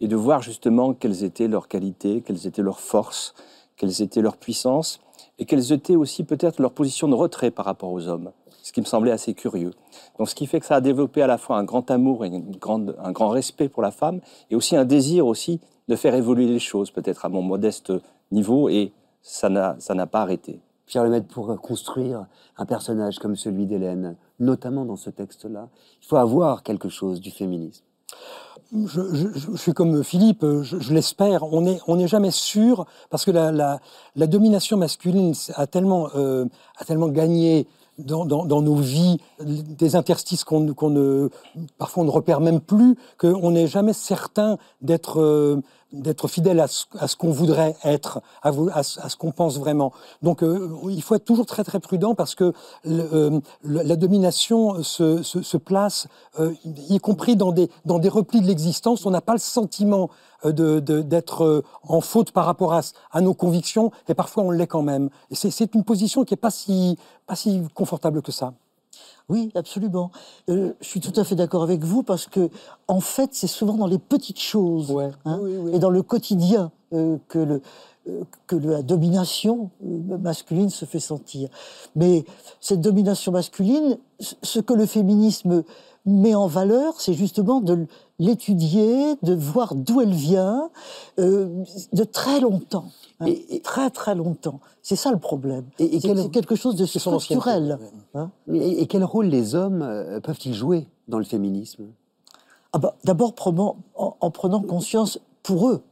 et de voir justement quelles étaient leurs qualités, quelles étaient leurs forces, quelles étaient leurs puissances et quelles étaient aussi peut-être leurs positions de retrait par rapport aux hommes, ce qui me semblait assez curieux. Donc ce qui fait que ça a développé à la fois un grand amour et un grand respect pour la femme et aussi un désir aussi de faire évoluer les choses, peut-être à mon modeste niveau, et ça n'a pas arrêté. Pierre Lemaitre, pour construire un personnage comme celui d'Hélène, notamment dans ce texte-là, il faut avoir quelque chose du féminisme. Je, suis comme Philippe, je, l'espère. On n'est on jamais sûr parce que la, la, domination masculine a tellement, euh, a tellement gagné dans, dans, nos vies des interstices qu'on ne, parfois on ne repère même plus, qu'on n'est jamais certain d'être euh, d'être fidèle à ce, qu'on voudrait être, à, à, ce qu'on pense vraiment. Donc euh, il faut être toujours très très prudent parce que euh, la domination se, place, euh, y compris dans des, replis de l'existence. On n'a pas le sentiment d'être en faute par rapport à, à, nos convictions et parfois on l'est quand même. C'est une position qui n'est pas si, pas si confortable que ça. Oui, absolument. Euh, je suis tout à fait d'accord avec vous parce que, en fait, c'est souvent dans les petites choses hein, et dans le quotidien euh, que, le, euh, que la domination masculine se fait sentir. Mais cette domination masculine, ce que le féminisme met en valeur, c'est justement de l'étudier, de voir d'où elle vient, de très longtemps. Hein, et, très très longtemps. C'est ça le problème. Et, c'est quelque chose de structurel. Hein. et, quel rôle les hommes euh, peuvent-ils jouer dans le féminisme? Ah bah, D'abord en, en, prenant conscience pour eux,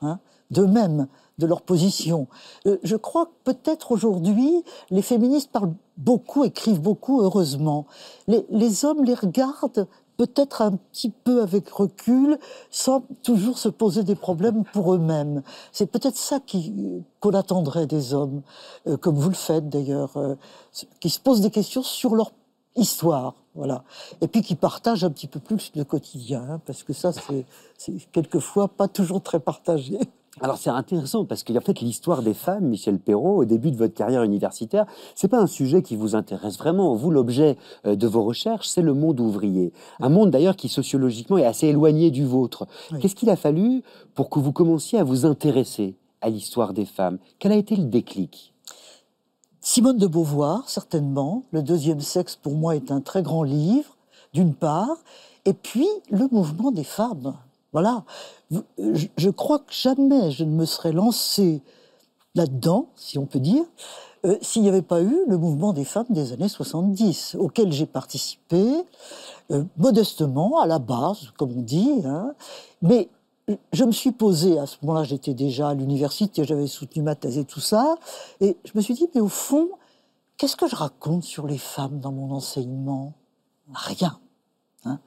hein, d'eux-mêmes, de leur position. Euh, je crois que peut-être aujourd'hui, les féministes parlent beaucoup, écrivent beaucoup, heureusement. Les, les hommes les regardent peut-être un petit peu avec recul, sans toujours se poser des problèmes pour eux-mêmes. C'est peut-être ça qu'on attendrait des hommes, euh, comme vous le faites d'ailleurs, euh, qui se posent des questions sur leur histoire, voilà. Et puis qui partagent un petit peu plus le quotidien, hein, parce que ça, c'est quelquefois pas toujours très partagé. Alors c'est intéressant parce qu'en fait l'histoire des femmes, Michel Perrault, au début de votre carrière universitaire, c'est pas un sujet qui vous intéresse vraiment. Vous, l'objet euh, de vos recherches, c'est le monde ouvrier, un monde d'ailleurs qui sociologiquement est assez éloigné du vôtre. Qu'est-ce qu'il a fallu pour que vous commenciez à vous intéresser à l'histoire des femmes? Quel a été le déclic? Simone de Beauvoir, certainement. Le deuxième sexe, pour moi, est un très grand livre, d'une part, et puis le mouvement des femmes. Voilà. Je crois que jamais je ne me serais lancé là-dedans, si on peut dire, euh, s'il n'y avait pas eu le mouvement des femmes des années 70, auquel j'ai participé, euh, modestement, à la base, comme on dit. Hein. Mais je me suis posé, à ce moment-là, j'étais déjà à l'université, j'avais soutenu ma thèse et tout ça, et je me suis dit, mais au fond, qu'est-ce que je raconte sur les femmes dans mon enseignement? Rien. Hein.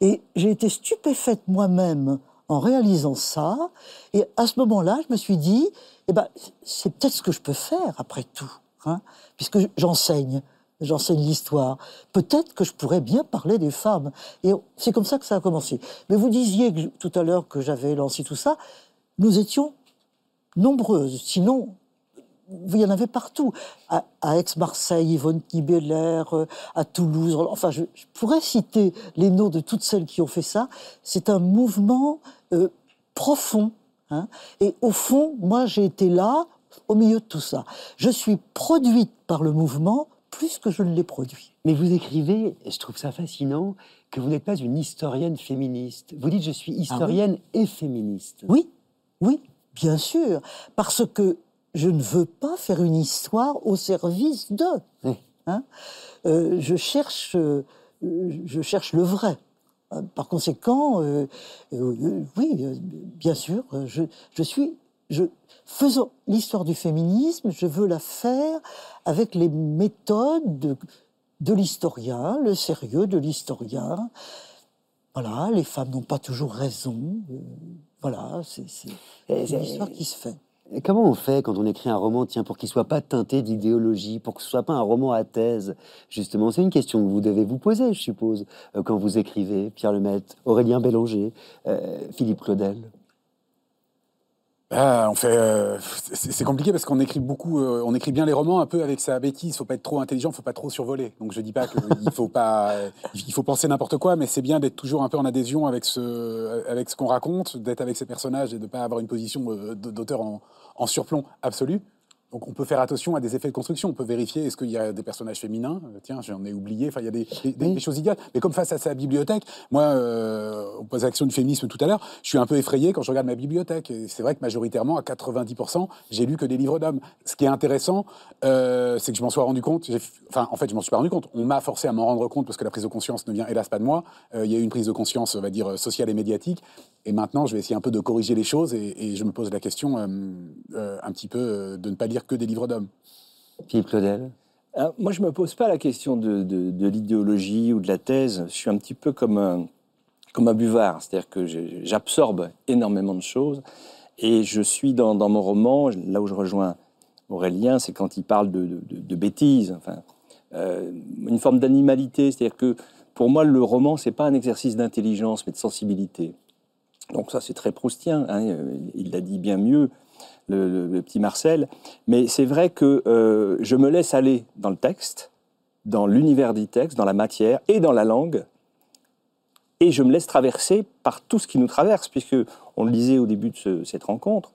Et j'ai été stupéfaite moi-même en réalisant ça. Et à ce moment-là, je me suis dit, eh ben, c'est peut-être ce que je peux faire après tout, hein, puisque j'enseigne. J'enseigne l'histoire. Peut-être que je pourrais bien parler des femmes. Et c'est comme ça que ça a commencé. Mais vous disiez tout à l'heure que j'avais lancé tout ça. Nous étions nombreuses. Sinon, il y en avait partout. À, Aix-Marseille, Yvonne Kibeler, euh, à Toulouse. Enfin, je, pourrais citer les noms de toutes celles qui ont fait ça. C'est un mouvement euh, profond. Hein. Et au fond, moi, j'ai été là, au milieu de tout ça. Je suis produite par le mouvement plus que je ne l'ai produit. Mais vous écrivez, et je trouve ça fascinant, que vous n'êtes pas une historienne féministe. Vous dites je suis ah historienne et féministe. Oui, oui, bien sûr, parce que je ne veux pas faire une histoire au service d'eux. Hein. Euh, je, cherche, euh, je cherche le vrai. Par conséquent, euh, oui, bien sûr, je, je suis. Je, faisons l'histoire du féminisme, je veux la faire avec les méthodes de, de l'historien, le sérieux de l'historien. Voilà, les femmes n'ont pas toujours raison. voilà, c'est une histoire qui se fait. Et comment on fait quand on écrit un roman, tiens, pour qu'il soit pas teinté d'idéologie, pour que ce soit pas un roman à thèse? Justement, c'est une question que vous devez vous poser, je suppose, euh, quand vous écrivez, Pierre Lemaitre, Aurélien Bélanger, euh, Philippe Claudel. Ah, on fait, euh, c'est compliqué parce qu'on écrit beaucoup, euh, on écrit bien les romans un peu avec sa bêtise. Faut pas être trop intelligent, faut pas trop survoler. Donc je dis pas qu'il [LAUGHS] faut pas, il faut penser n'importe quoi, mais c'est bien d'être toujours un peu en adhésion avec ce, avec ce qu'on raconte, d'être avec ses personnages et de pas avoir une position d'auteur en, en surplomb absolu. Donc on peut faire attention à des effets de construction. On peut vérifier est-ce qu'il y a des personnages féminins? Euh, Tiens, j'en ai oublié. Enfin, il y a des, des- des- Oui. des choses idiotes. Mais comme face à sa bibliothèque, moi, euh, on pose la question du féminisme tout à l'heure. Je suis un peu effrayé quand je regarde ma bibliothèque. C'est vrai que majoritairement, à 90%, j'ai lu que des livres d'hommes. Ce qui est intéressant, euh, c'est que je m'en sois rendu compte. Enfin, en fait, je m'en suis pas rendu compte. On m'a forcé à m'en rendre compte parce que la prise de conscience ne vient hélas pas de moi. Euh, il y a eu une prise de conscience, on va dire, sociale et médiatique. Et maintenant, je vais essayer un peu de corriger les choses et, et je me pose la question un petit peu de ne pas lire que des livres d'hommes. Philippe Claudel Alors, moi, je me pose pas la question de, de- de l'idéologie ou de la thèse. Je suis un petit peu comme un, comme un buvard, c'est-à-dire que j'absorbe énormément de choses et je suis dans, dans mon roman, là où je rejoins Aurélien, c'est quand il parle de, de- de- de bêtises, enfin, euh, une forme d'animalité, c'est-à-dire que pour moi, le roman, c'est pas un exercice d'intelligence, mais de sensibilité. Donc ça, c'est très proustien, hein, euh, il l'a dit bien mieux, le, le- le petit Marcel. Mais c'est vrai que euh, je me laisse aller dans le texte, dans l'univers du texte, dans la matière et dans la langue, et je me laisse traverser par tout ce qui nous traverse, puisque on le disait au début de ce- cette rencontre,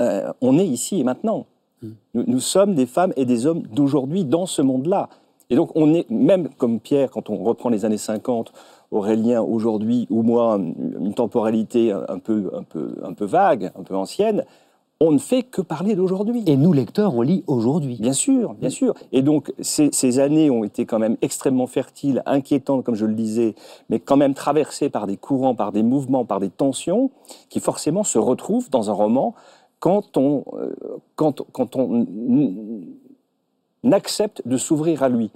euh, on est ici et maintenant. Nous, nous sommes des femmes et des hommes d'aujourd'hui dans ce monde-là. Et donc on est, même comme Pierre, quand on reprend les années 50, Aurélien aujourd'hui, ou moi, une temporalité un un peu, un, peu, un peu vague, un peu ancienne, on ne fait que parler d'aujourd'hui. Et nous, lecteurs, on lit aujourd'hui. Bien sûr, bien sûr. Et donc, ces, ces années ont été quand même extrêmement fertiles, inquiétantes, comme je le disais, mais quand même traversées par des courants, par des mouvements, par des tensions, qui forcément se retrouvent dans un roman quand on, euh, quand, quand on accepte de s'ouvrir à lui.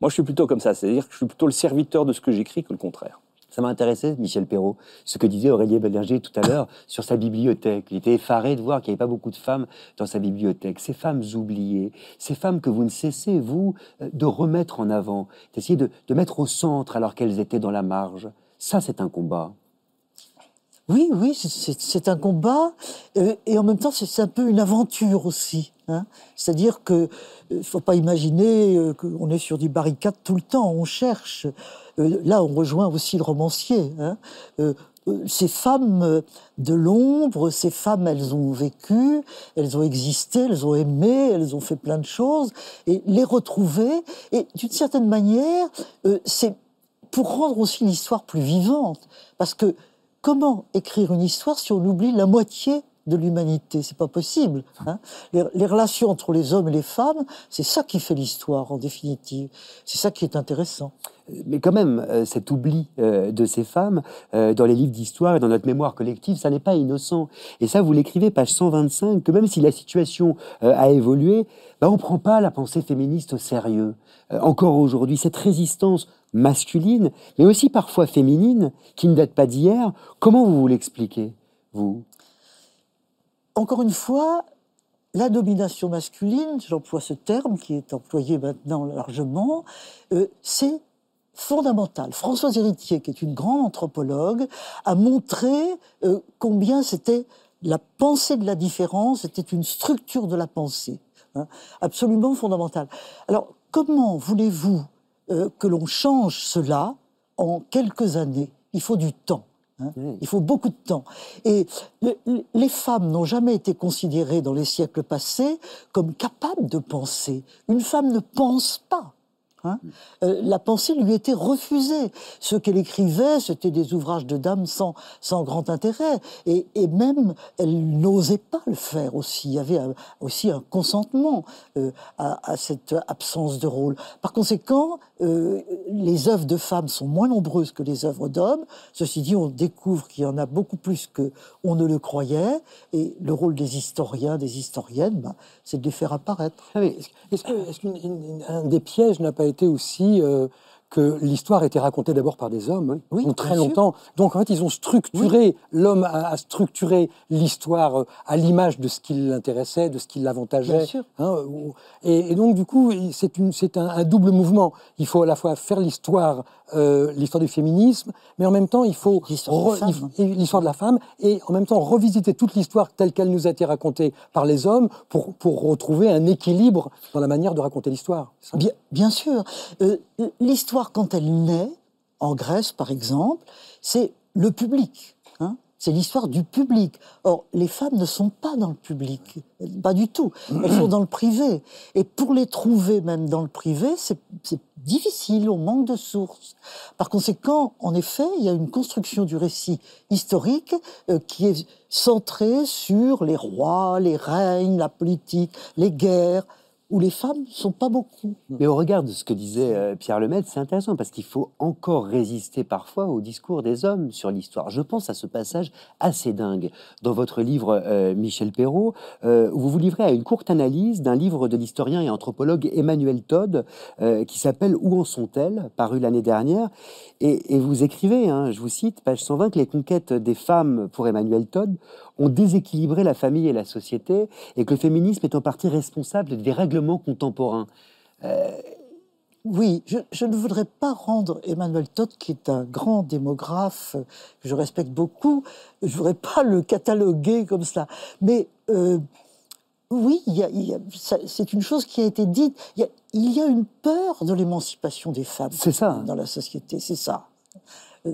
Moi, je suis plutôt comme ça, c'est-à-dire que je suis plutôt le serviteur de ce que j'écris que le contraire. Ça m'a intéressé, Michel Perrault, ce que disait Aurélien Bellinger tout à l'heure sur sa bibliothèque. Il était effaré de voir qu'il n'y avait pas beaucoup de femmes dans sa bibliothèque. Ces femmes oubliées, ces femmes que vous ne cessez, vous, euh, de remettre en avant, d'essayer de, de mettre au centre alors qu'elles étaient dans la marge. Ça, c'est un combat. Oui, oui, c'est- un combat euh, et en même temps c'est un peu une aventure aussi. Hein. C'est-à-dire que euh, faut pas imaginer euh, qu'on est sur des barricades tout le temps. On cherche. Euh, là, on rejoint aussi le romancier. hein. Ces femmes de l'ombre, ces femmes, elles ont vécu, elles ont existé, elles ont aimé, elles ont fait plein de choses, et les retrouver, et d'une certaine manière, c'est pour rendre aussi l'histoire plus vivante. Parce que comment écrire une histoire si on oublie la moitié de l'humanité C'est pas possible. hein. les, relations entre les hommes et les femmes, c'est ça qui fait l'histoire en définitive. C'est ça qui est intéressant. Mais quand même, euh, cet oubli euh, de ces femmes euh, dans les livres d'histoire et dans notre mémoire collective, ça n'est pas innocent. Et ça, vous l'écrivez, page 125, que même si la situation euh, a évolué, bah, on ne prend pas la pensée féministe au sérieux. Euh, encore aujourd'hui, cette résistance masculine, mais aussi parfois féminine, qui ne date pas d'hier, comment vous vous l'expliquez, vous? Encore une fois, la domination masculine, j'emploie ce terme qui est employé maintenant largement, euh, c'est fondamental. Françoise Héritier, qui est une grande anthropologue, a montré euh, combien c'était la pensée de la différence, c'était une structure de la pensée, hein, absolument fondamentale. Alors, comment voulez-vous euh, que l'on change cela en quelques années? Il faut du temps. Hein. Il faut beaucoup de temps. Et le- le- les femmes n'ont jamais été considérées dans les siècles passés comme capables de penser. Une femme ne pense pas. hein. Euh, la pensée lui était refusée. Ce qu'elle écrivait, c'était des ouvrages de dames sans, sans grand intérêt. Et, et même, elle n'osait pas le faire aussi. Il y avait un- aussi un consentement euh, à, à cette absence de rôle. Par conséquent, euh, les œuvres de femmes sont moins nombreuses que les œuvres d'hommes. Ceci dit, on découvre qu'il y en a beaucoup plus que on ne le croyait. Et le rôle des historiens, des historiennes, ben, c'est de les faire apparaître. Ah est-ce qu'un des pièges n'a pas été aussi euh, que l'histoire était racontée d'abord par des hommes, Oui, pendant très sûr. longtemps. Donc en fait, ils ont structuré, l'homme a, a structuré l'histoire euh, à l'image de ce qui l'intéressait, de ce qui l'avantageait. Bien sûr. hein, et, et donc du coup, c'est une- c'est un, un double mouvement. Il faut à la fois faire l'histoire, euh, l'histoire du féminisme, mais en même temps, il faut L'histoire de la femme. il et l'histoire de la femme, et en même temps revisiter toute l'histoire telle qu'elle nous a été racontée par les hommes pour, pour retrouver un équilibre dans la manière de raconter l'histoire. Bien sûr. Euh, L'histoire, quand elle naît, en Grèce par exemple, c'est le public. hein. c'est l'histoire du public. Or, les femmes ne sont pas dans le public, pas du tout. Elles sont dans le privé. Et pour les trouver même dans le privé, c'est difficile, on manque de sources. Par conséquent, en effet, il y a une construction du récit historique euh, qui est centrée sur les rois, les règnes, la politique, les guerres, où les femmes sont pas beaucoup. Mais au regard de ce que disait euh, Pierre Lemaitre, c'est intéressant parce qu'il faut encore résister parfois au discours des hommes sur l'histoire. Je pense à ce passage assez dingue dans votre livre, euh, Michel Perrault, euh, où vous vous livrez à une courte analyse d'un livre de l'historien et anthropologue Emmanuel Todd qui s'appelle Où en sont-elles paru l'année dernière. Et, et vous écrivez, hein, je vous cite, page 120, que les conquêtes des femmes pour Emmanuel Todd ont déséquilibré la famille et la société et que le féminisme est en partie responsable des règlements contemporains. Oui, je, je ne voudrais pas rendre Emmanuel Todd, qui est un grand démographe euh, que je respecte beaucoup, je ne voudrais pas le cataloguer comme ça. Mais euh, oui, c'est une chose qui a été dite. Il y a, il y a une peur de l'émancipation des femmes dans la société, c'est ça. Euh,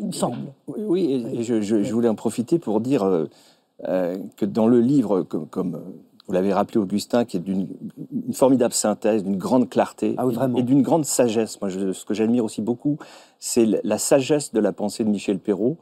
il me semble. Oui, et, et je, je- je voulais en profiter pour dire euh, euh, que dans le livre, comme, comme, vous l'avez rappelé, Augustin, qui est d'une une formidable synthèse, d'une grande clarté Ah oui, et d'une grande sagesse. Moi, je- ce que j'admire aussi beaucoup, c'est la- sagesse de la pensée de Michel Perrault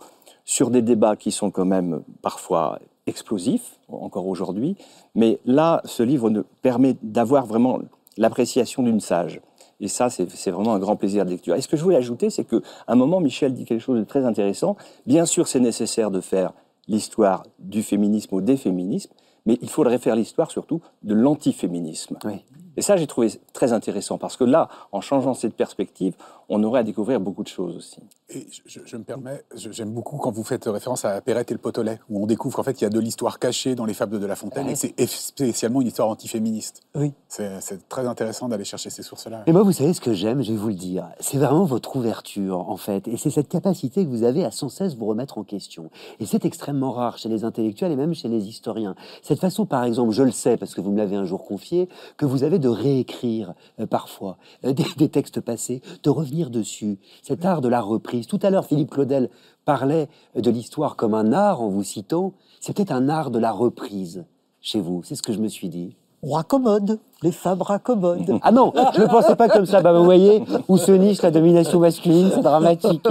sur des débats qui sont quand même parfois explosifs, encore aujourd'hui. Mais là, ce livre permet d'avoir vraiment l'appréciation d'une sage. Et ça, c'est vraiment un grand plaisir de lecture. Et ce que je voulais ajouter, c'est qu'à un moment, Michel dit quelque chose de très intéressant. Bien sûr, c'est nécessaire de faire l'histoire du féminisme ou des féminismes, mais il faudrait faire l'histoire surtout de l'antiféminisme. Oui. Et ça, j'ai trouvé très intéressant, parce que là, en changeant cette perspective, on aurait à découvrir beaucoup de choses aussi. Et je, me permets, j'aime beaucoup quand vous faites référence à Perrette et le Potolet, où on découvre qu'en fait, il y a de l'histoire cachée dans les fables de La Fontaine, et c'est spécialement une histoire antiféministe. Oui. C'est très intéressant d'aller chercher ces sources-là. Et moi, vous savez ce que j'aime, je vais vous le dire. C'est vraiment votre ouverture, en fait. Et c'est cette capacité que vous avez à sans cesse vous remettre en question. Et c'est extrêmement rare chez les intellectuels et même chez les historiens. Cette façon, par exemple, je le sais parce que vous me l'avez un jour confié, que vous avez de réécrire euh, parfois euh, des, des textes passés, de revenir dessus. Cet art de la reprise. Tout à l'heure, Philippe Claudel parlait de l'histoire comme un art en vous citant. C'est peut-être un art de la reprise chez vous. C'est ce que je me suis dit. On raccommode, les femmes raccommodent. Ah non, je ne pensais pas comme ça. Bah, vous voyez, où se niche la domination masculine, c'est dramatique.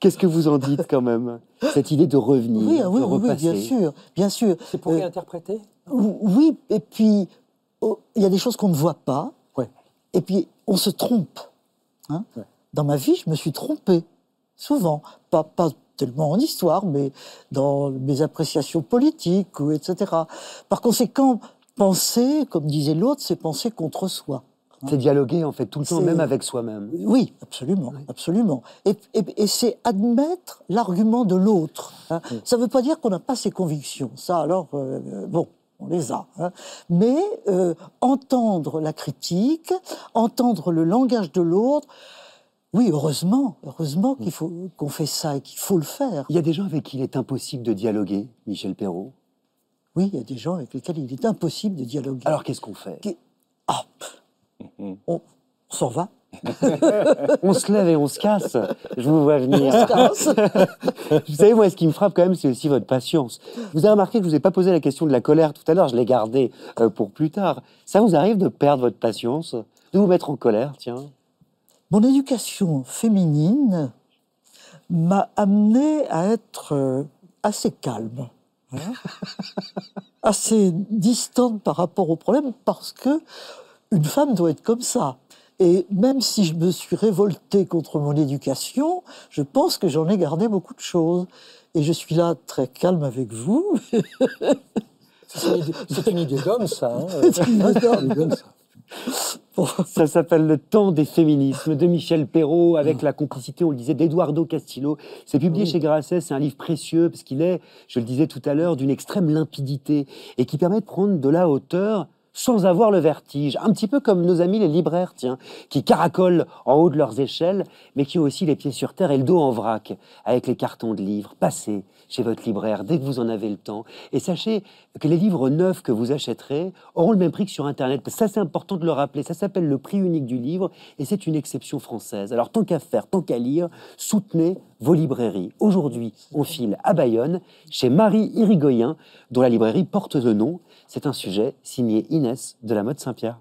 Qu'est-ce que vous en dites quand même Cette idée de revenir, Oui, oui, de oui, oui, repasser. bien sûr, bien sûr. C'est pour Euh, réinterpréter? Oui, et puis oh, il y a des choses qu'on ne voit pas, Ouais. et puis on se trompe. Hein? Ouais. Dans ma vie, je me suis trompé, souvent. Pas, pas tellement en histoire, mais dans mes appréciations politiques, ou etc. Par conséquent, penser, comme disait l'autre, c'est penser contre soi. C'est dialoguer en fait tout le temps, même avec soi-même. Oui, absolument, absolument. Et, et- et c'est admettre l'argument de l'autre. hein? Ça ne veut pas dire qu'on n'a pas ses convictions. Ça, alors, euh, bon, on les a. hein. Mais euh, entendre la critique, entendre le langage de l'autre, oui, heureusement, heureusement qu'il faut qu'on fait ça et qu'il faut le faire. Il y a des gens avec qui il est impossible de dialoguer, Michel Perrault? Oui, il y a des gens avec lesquels il est impossible de dialoguer. Alors qu'est-ce qu'on fait? Qui- Ah, pff, on, on s'en va. [LAUGHS] On se lève et on se casse. Je vous vois On venir. se casse. [LAUGHS] Vous savez, moi, ce qui me frappe quand même, c'est aussi votre patience. Vous avez remarqué que je vous ai pas posé la question de la colère tout à l'heure, je l'ai gardée euh, pour plus tard. Ça vous arrive de perdre votre patience, de vous mettre en colère, tiens? Mon éducation féminine m'a amené à être euh, assez calme, hein, [LAUGHS] assez distante par rapport au problème, parce que une femme doit être comme ça. Et même si je me suis révoltée contre mon éducation, je pense que j'en ai gardé beaucoup de choses. Et je suis là très calme avec vous. [LAUGHS] C'est une idée- d'homme, ça. hein. [LAUGHS] C'est une idée d'homme. C'est une idée d'homme, ça. Ça s'appelle Le temps des féminismes de Michel Perrault avec la complicité, on le disait, d'Eduardo Castillo. C'est publié chez Grasset, c'est un livre précieux parce qu'il est, je le disais tout à l'heure, d'une extrême limpidité et qui permet de prendre de la hauteur sans avoir le vertige. Un petit peu comme nos amis les libraires, tiens, qui caracolent en haut de leurs échelles, mais qui ont aussi les pieds sur terre et le dos en vrac, avec les cartons de livres. Passez chez votre libraire dès que vous en avez le temps. Et sachez que les livres neufs que vous achèterez auront le même prix que sur Internet. Ça, c'est important de le rappeler. Ça s'appelle le prix unique du livre et c'est une exception française. Alors, tant qu'à faire, tant qu'à lire, soutenez vos librairies. Aujourd'hui, on file à Bayonne, chez Marie Irigoyen, dont la librairie porte le nom. C'est un sujet signé Inès de la mode Saint-Pierre.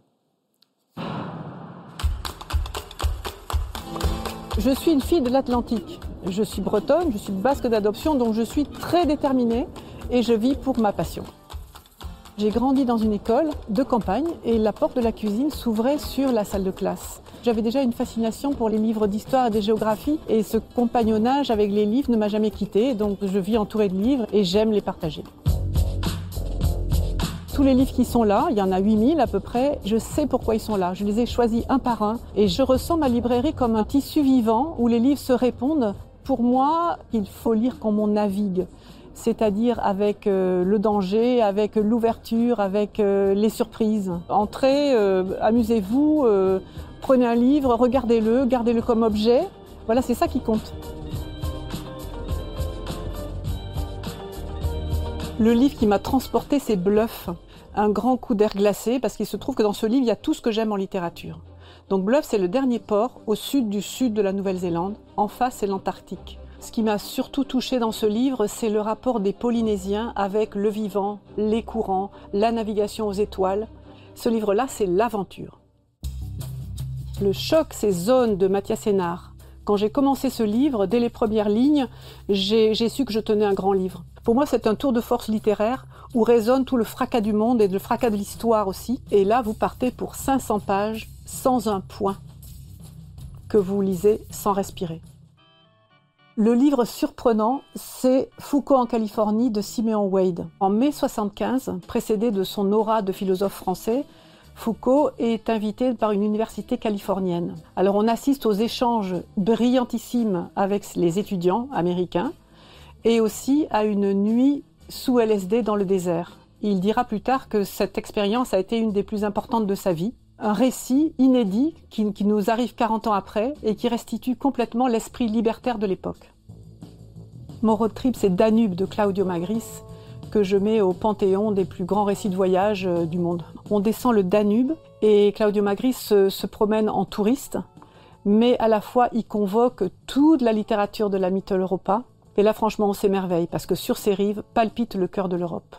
Je suis une fille de l'Atlantique. Je suis bretonne, je suis basque d'adoption, donc je suis très déterminée et je vis pour ma passion. J'ai grandi dans une école de campagne et la porte de la cuisine s'ouvrait sur la salle de classe. J'avais déjà une fascination pour les livres d'histoire et de géographie et ce compagnonnage avec les livres ne m'a jamais quitté, donc je vis entourée de livres et j'aime les partager. Tous les livres qui sont là, il y en a 8000 à peu près, je sais pourquoi ils sont là. Je les ai choisis un par un et je ressens ma librairie comme un tissu vivant où les livres se répondent. Pour moi, il faut lire comme on navigue, c'est-à-dire avec euh, le danger, avec l'ouverture, avec euh, les surprises. Entrez, euh, amusez-vous, prenez un livre, regardez-le, gardez-le comme objet. Voilà, c'est ça qui compte. Le livre qui m'a transporté, c'est Bluff, un grand coup d'air glacé, parce qu'il se trouve que dans ce livre, il y a tout ce que j'aime en littérature. Donc Bluff, c'est le dernier port au sud du sud de la Nouvelle-Zélande. En face, c'est l'Antarctique. Ce qui m'a surtout touché dans ce livre, c'est le rapport des Polynésiens avec le vivant, les courants, la navigation aux étoiles. Ce livre-là, c'est l'aventure. Le choc, ces zones de Mathias Sénard. Quand j'ai commencé ce livre, dès les premières lignes, j'ai su que je tenais un grand livre. Pour moi, c'est un tour de force littéraire où résonne tout le fracas du monde et le fracas de l'histoire aussi. Et là, vous partez pour 500 pages sans un point que vous lisez sans respirer. Le livre surprenant, c'est Foucault en Californie de Simeon Wade. En mai 75, précédé de son aura de philosophe français, Foucault est invité par une université californienne. Alors on assiste aux échanges brillantissimes avec les étudiants américains et aussi à une nuit sous LSD dans le désert. Il dira plus tard que cette expérience a été une des plus importantes de sa vie. Un récit inédit qui, nous arrive 40 ans après et qui restitue complètement l'esprit libertaire de l'époque. Mon road trip, c'est Danube de Claudio Magris, que je mets au panthéon des plus grands récits de voyage euh, du monde. On descend le Danube et Claudio Magris se, promène en touriste, mais à la fois il convoque toute la littérature de la Mythologie Europa. Et là, franchement, on s'émerveille parce que sur ces rives palpite le cœur de l'Europe.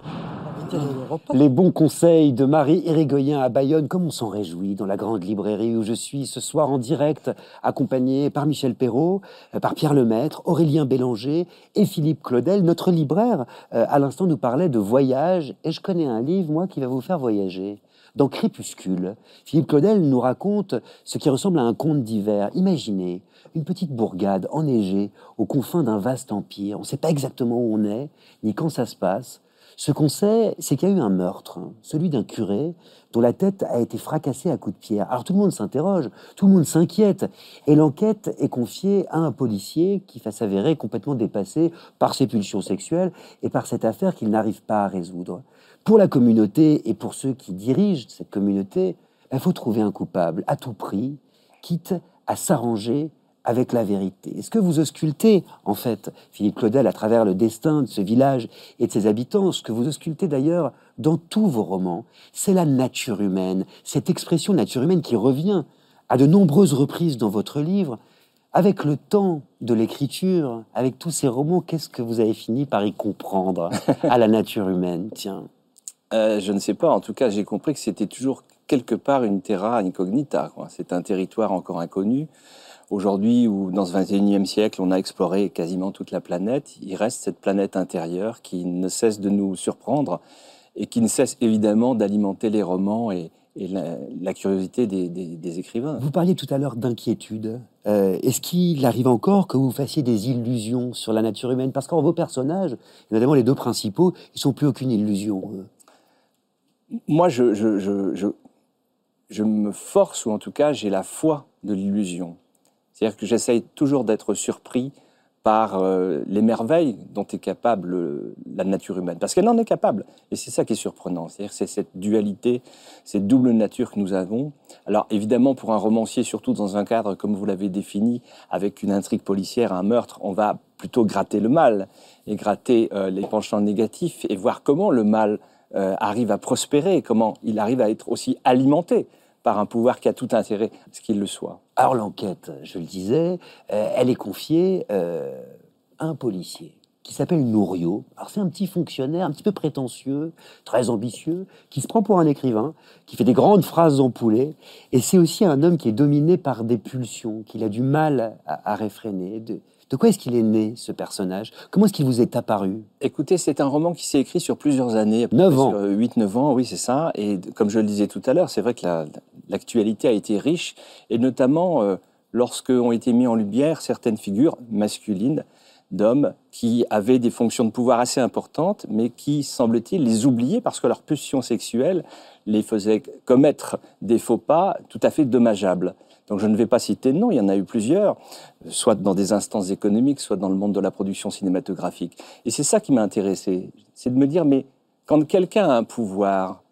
Les bons conseils de Marie Irigoyen à Bayonne, comme on s'en réjouit dans la grande librairie où je suis ce soir en direct, accompagné par Michel Perrault, euh, par Pierre Lemaître, Aurélien Bélanger et Philippe Claudel. Notre libraire, euh, à l'instant, nous parlait de voyage et je connais un livre, moi, qui va vous faire voyager. Dans Crépuscule, Philippe Claudel nous raconte ce qui ressemble à un conte d'hiver. Imaginez une petite bourgade enneigée aux confins d'un vaste empire. On ne sait pas exactement où on est, ni quand ça se passe. Ce qu'on sait, c'est qu'il y a eu un meurtre, hein, celui d'un curé dont la tête a été fracassée à coups de pierre. Alors tout le monde s'interroge, tout le monde s'inquiète, et l'enquête est confiée à un policier qui va s'avérer complètement dépassé par ses pulsions sexuelles et par cette affaire qu'il n'arrive pas à résoudre. Pour la communauté et pour ceux qui dirigent cette communauté, il faut trouver un coupable à tout prix, quitte à s'arranger avec la vérité. Est-ce que vous auscultez, en fait, Philippe Claudel, à travers le destin de ce village et de ses habitants, ce que vous auscultez d'ailleurs dans tous vos romans, c'est la nature humaine, cette expression nature humaine qui revient à de nombreuses reprises dans votre livre. Avec le temps de l'écriture, avec tous ces romans, qu'est-ce que vous avez fini par y comprendre à la nature humaine? Tiens. Euh, je ne sais pas. En tout cas, j'ai compris que c'était toujours quelque part une terra incognita. C'est un territoire encore inconnu. Aujourd'hui, ou dans ce 21e siècle, on a exploré quasiment toute la planète, il reste cette planète intérieure qui ne cesse de nous surprendre et qui ne cesse évidemment d'alimenter les romans et, la, curiosité des, écrivains. Vous parliez tout à l'heure d'inquiétude. Euh, est-ce qu'il arrive encore que vous fassiez des illusions sur la nature humaine? Parce qu'en vos personnages, notamment les deux principaux, ils sont plus aucune illusion. Moi, je, je, je me force, ou en tout cas j'ai la foi de l'illusion. C'est-à-dire que j'essaye toujours d'être surpris par euh, les merveilles dont est capable euh, la nature humaine. Parce qu'elle en est capable. Et c'est ça qui est surprenant. C'est-à-dire c'est cette dualité, cette double nature que nous avons. Alors évidemment, pour un romancier, surtout dans un cadre comme vous l'avez défini, avec une intrigue policière, un meurtre, on va plutôt gratter le mal et gratter euh, les penchants négatifs et voir comment le mal arrive à prospérer, comment il arrive à être aussi alimenté par un pouvoir qui a tout intérêt à ce qu'il le soit. Alors l'enquête, je le disais, euh, elle est confiée euh, à un policier qui s'appelle Nouriot. Alors c'est un petit fonctionnaire, un petit peu prétentieux, très ambitieux, qui se prend pour un écrivain, qui fait des grandes phrases empoulées, et c'est aussi un homme qui est dominé par des pulsions, qu'il a du mal à, réfréner. De, de quoi est-ce qu'il est né, ce personnage? Comment est-ce qu'il vous est apparu? Écoutez, c'est un roman qui s'est écrit sur plusieurs années. 9 ans. 8-9 ans, oui, c'est ça. Et comme je le disais tout à l'heure, c'est vrai que l'actualité a été riche, et notamment euh, lorsque ont été mis en lumière certaines figures masculines d'hommes qui avaient des fonctions de pouvoir assez importantes, mais qui, semble-t-il, les oubliaient parce que leur pulsion sexuelle les faisait commettre des faux pas tout à fait dommageables. Donc je ne vais pas citer de nom, il y en a eu plusieurs, soit dans des instances économiques, soit dans le monde de la production cinématographique. Et c'est ça qui m'a intéressé, c'est de me dire, mais quand quelqu'un a un pouvoir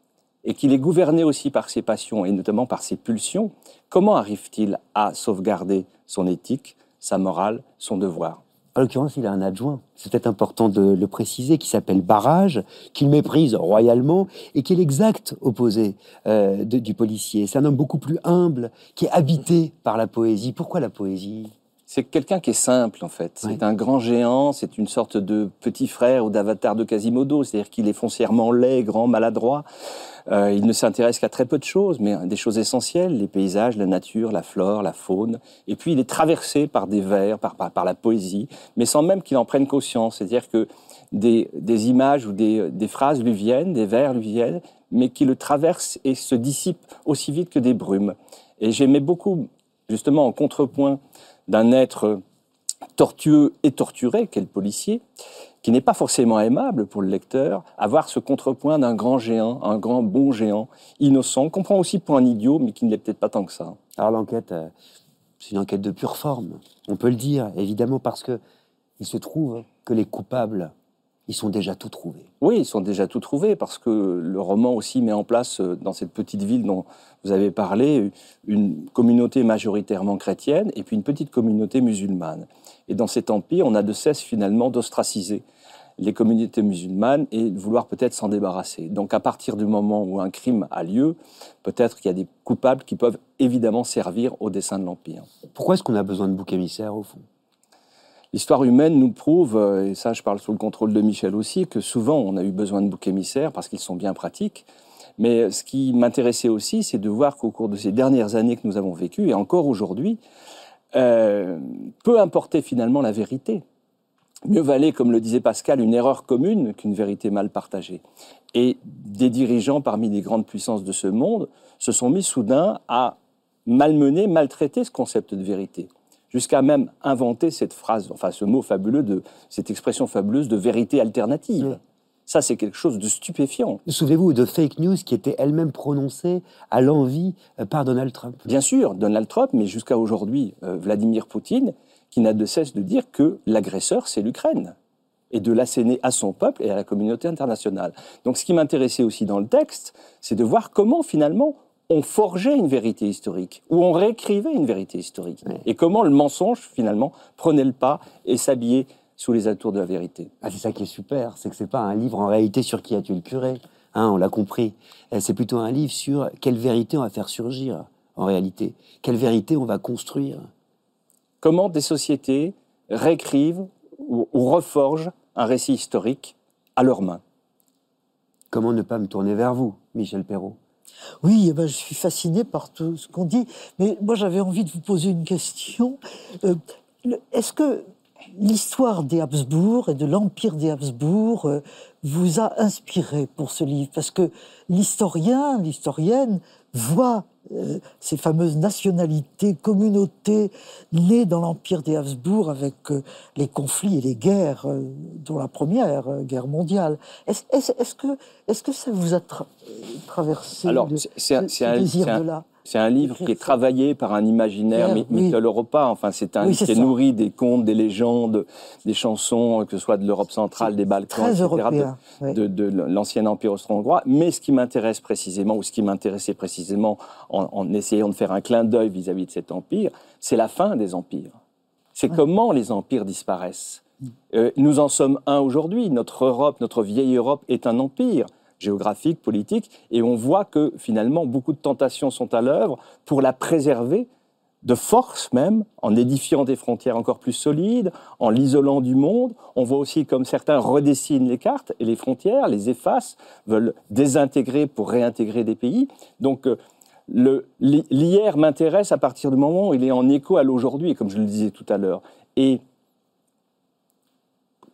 et qu'il est gouverné aussi par ses passions et notamment par ses pulsions, comment arrive-t-il à sauvegarder son éthique, sa morale, son devoir? En l'occurrence, il a un adjoint, c'est peut-être important de le préciser, qui s'appelle Barrage, qu'il méprise royalement et qui est l'exact opposé euh, du policier. C'est un homme beaucoup plus humble, qui est habité par la poésie. Pourquoi la poésie? C'est quelqu'un qui est simple en fait. C'est un grand géant, c'est une sorte de petit frère ou d'avatar de Quasimodo, c'est-à-dire qu'il est foncièrement laid, grand, maladroit. Euh, il ne s'intéresse qu'à très peu de choses, mais des choses essentielles, les paysages, la nature, la flore, la faune. Et puis il est traversé par des vers, par, par, la poésie, mais sans même qu'il en prenne conscience. C'est-à-dire que des, des images ou des, des, phrases lui viennent, des vers lui viennent, mais qui le traversent et se dissipent aussi vite que des brumes. Et j'aimais beaucoup, justement, en contrepoint d'un être tortueux et torturé, qu'est le policier, qui n'est pas forcément aimable pour le lecteur, avoir ce contrepoint d'un grand géant, un grand bon géant, innocent, qu'on prend aussi pour un idiot, mais qui ne l'est peut-être pas tant que ça. Alors l'enquête, euh, c'est une enquête de pure forme, on peut le dire, évidemment, parce que il se trouve que les coupables ils sont déjà tout trouvés. Oui, ils sont déjà tout trouvés parce que le roman aussi met en place euh, dans cette petite ville dont vous avez parlé une communauté majoritairement chrétienne et puis une petite communauté musulmane. Et dans cet empire, on a de cesse finalement d'ostraciser les communautés musulmanes et de vouloir peut-être s'en débarrasser. Donc à partir du moment où un crime a lieu, peut-être qu'il y a des coupables qui peuvent évidemment servir au dessein de l'empire. Pourquoi est-ce qu'on a besoin de boucs émissaires au fond? L'histoire humaine nous prouve, euh, et ça je parle sous le contrôle de Michel aussi, que souvent on a eu besoin de boucs émissaires parce qu'ils sont bien pratiques. Mais ce qui m'intéressait aussi, c'est de voir qu'au cours de ces dernières années que nous avons vécues, et encore aujourd'hui, euh, peu importait finalement la vérité. Mieux valait, comme le disait Pascal, une erreur commune qu'une vérité mal partagée. Et des dirigeants parmi les grandes puissances de ce monde se sont mis soudain à malmener, maltraiter ce concept de vérité jusqu'à même inventer cette phrase, enfin ce mot fabuleux, de, cette expression fabuleuse de vérité alternative. Ça, c'est quelque chose de stupéfiant. Souvenez-vous de fake news qui étaient elles-mêmes prononcées à l'envie euh, par Donald Trump. Bien sûr, Donald Trump, mais jusqu'à aujourd'hui, euh, Vladimir Poutine, qui n'a de cesse de dire que l'agresseur, c'est l'Ukraine et de l'asséner à son peuple et à la communauté internationale. Donc ce qui m'intéressait aussi dans le texte, c'est de voir comment finalement on forgeait une vérité historique, ou on réécrivait une vérité historique. Et comment le mensonge, finalement, prenait le pas et s'habillait sous les atours de la vérité. Ah, c'est ça qui est super, c'est que c'est pas un livre en réalité sur qui a tué le curé, hein, on l'a compris. Euh, c'est plutôt un livre sur quelle vérité on va faire surgir, en réalité. Quelle vérité on va construire. Comment des sociétés réécrivent ou, ou reforgent un récit historique à leurs mains. Comment ne pas me tourner vers vous, Michel Perrault? Oui, eh ben, je suis fasciné par tout ce qu'on dit, mais moi j'avais envie de vous poser une question. Euh, est-ce que l'histoire des Habsbourg et de l'empire des Habsbourg euh, vous a inspiré pour ce livre? Parce que l'historien, l'historienne voit euh, ces fameuses nationalités, communautés nées dans l'empire des Habsbourg avec euh, les conflits et les guerres, euh, dont la première guerre mondiale. Est-ce que, est que ça vous a tra- traversé Alors, un- ce- un- désir un- de là C'est un livre qui est travaillé par un imaginaire oui. mitteleuropéen. Enfin, c'est un Oui, livre qui est nourri des contes, des légendes, des chansons, que ce soit de l'Europe centrale, des Balkans, etc., européen. de, oui. de- de l'ancien empire austro-hongrois. Mais ce qui m'intéresse précisément, ou ce qui m'intéressait précisément en, en essayant de faire un clin d'œil vis-à-vis de cet empire, c'est la fin des empires. C'est comment les empires disparaissent. Euh, nous en sommes un aujourd'hui. Notre Europe, notre vieille Europe est un empire géographique, politique, et on voit que finalement beaucoup de tentations sont à l'œuvre pour la préserver de force même, en édifiant des frontières encore plus solides, en l'isolant du monde. On voit aussi comme certains redessinent les cartes et les frontières, les effacent, veulent désintégrer pour réintégrer des pays. Donc euh, l'hier m'intéresse à partir du moment où il est en écho à l'aujourd'hui, comme je le disais tout à l'heure. Et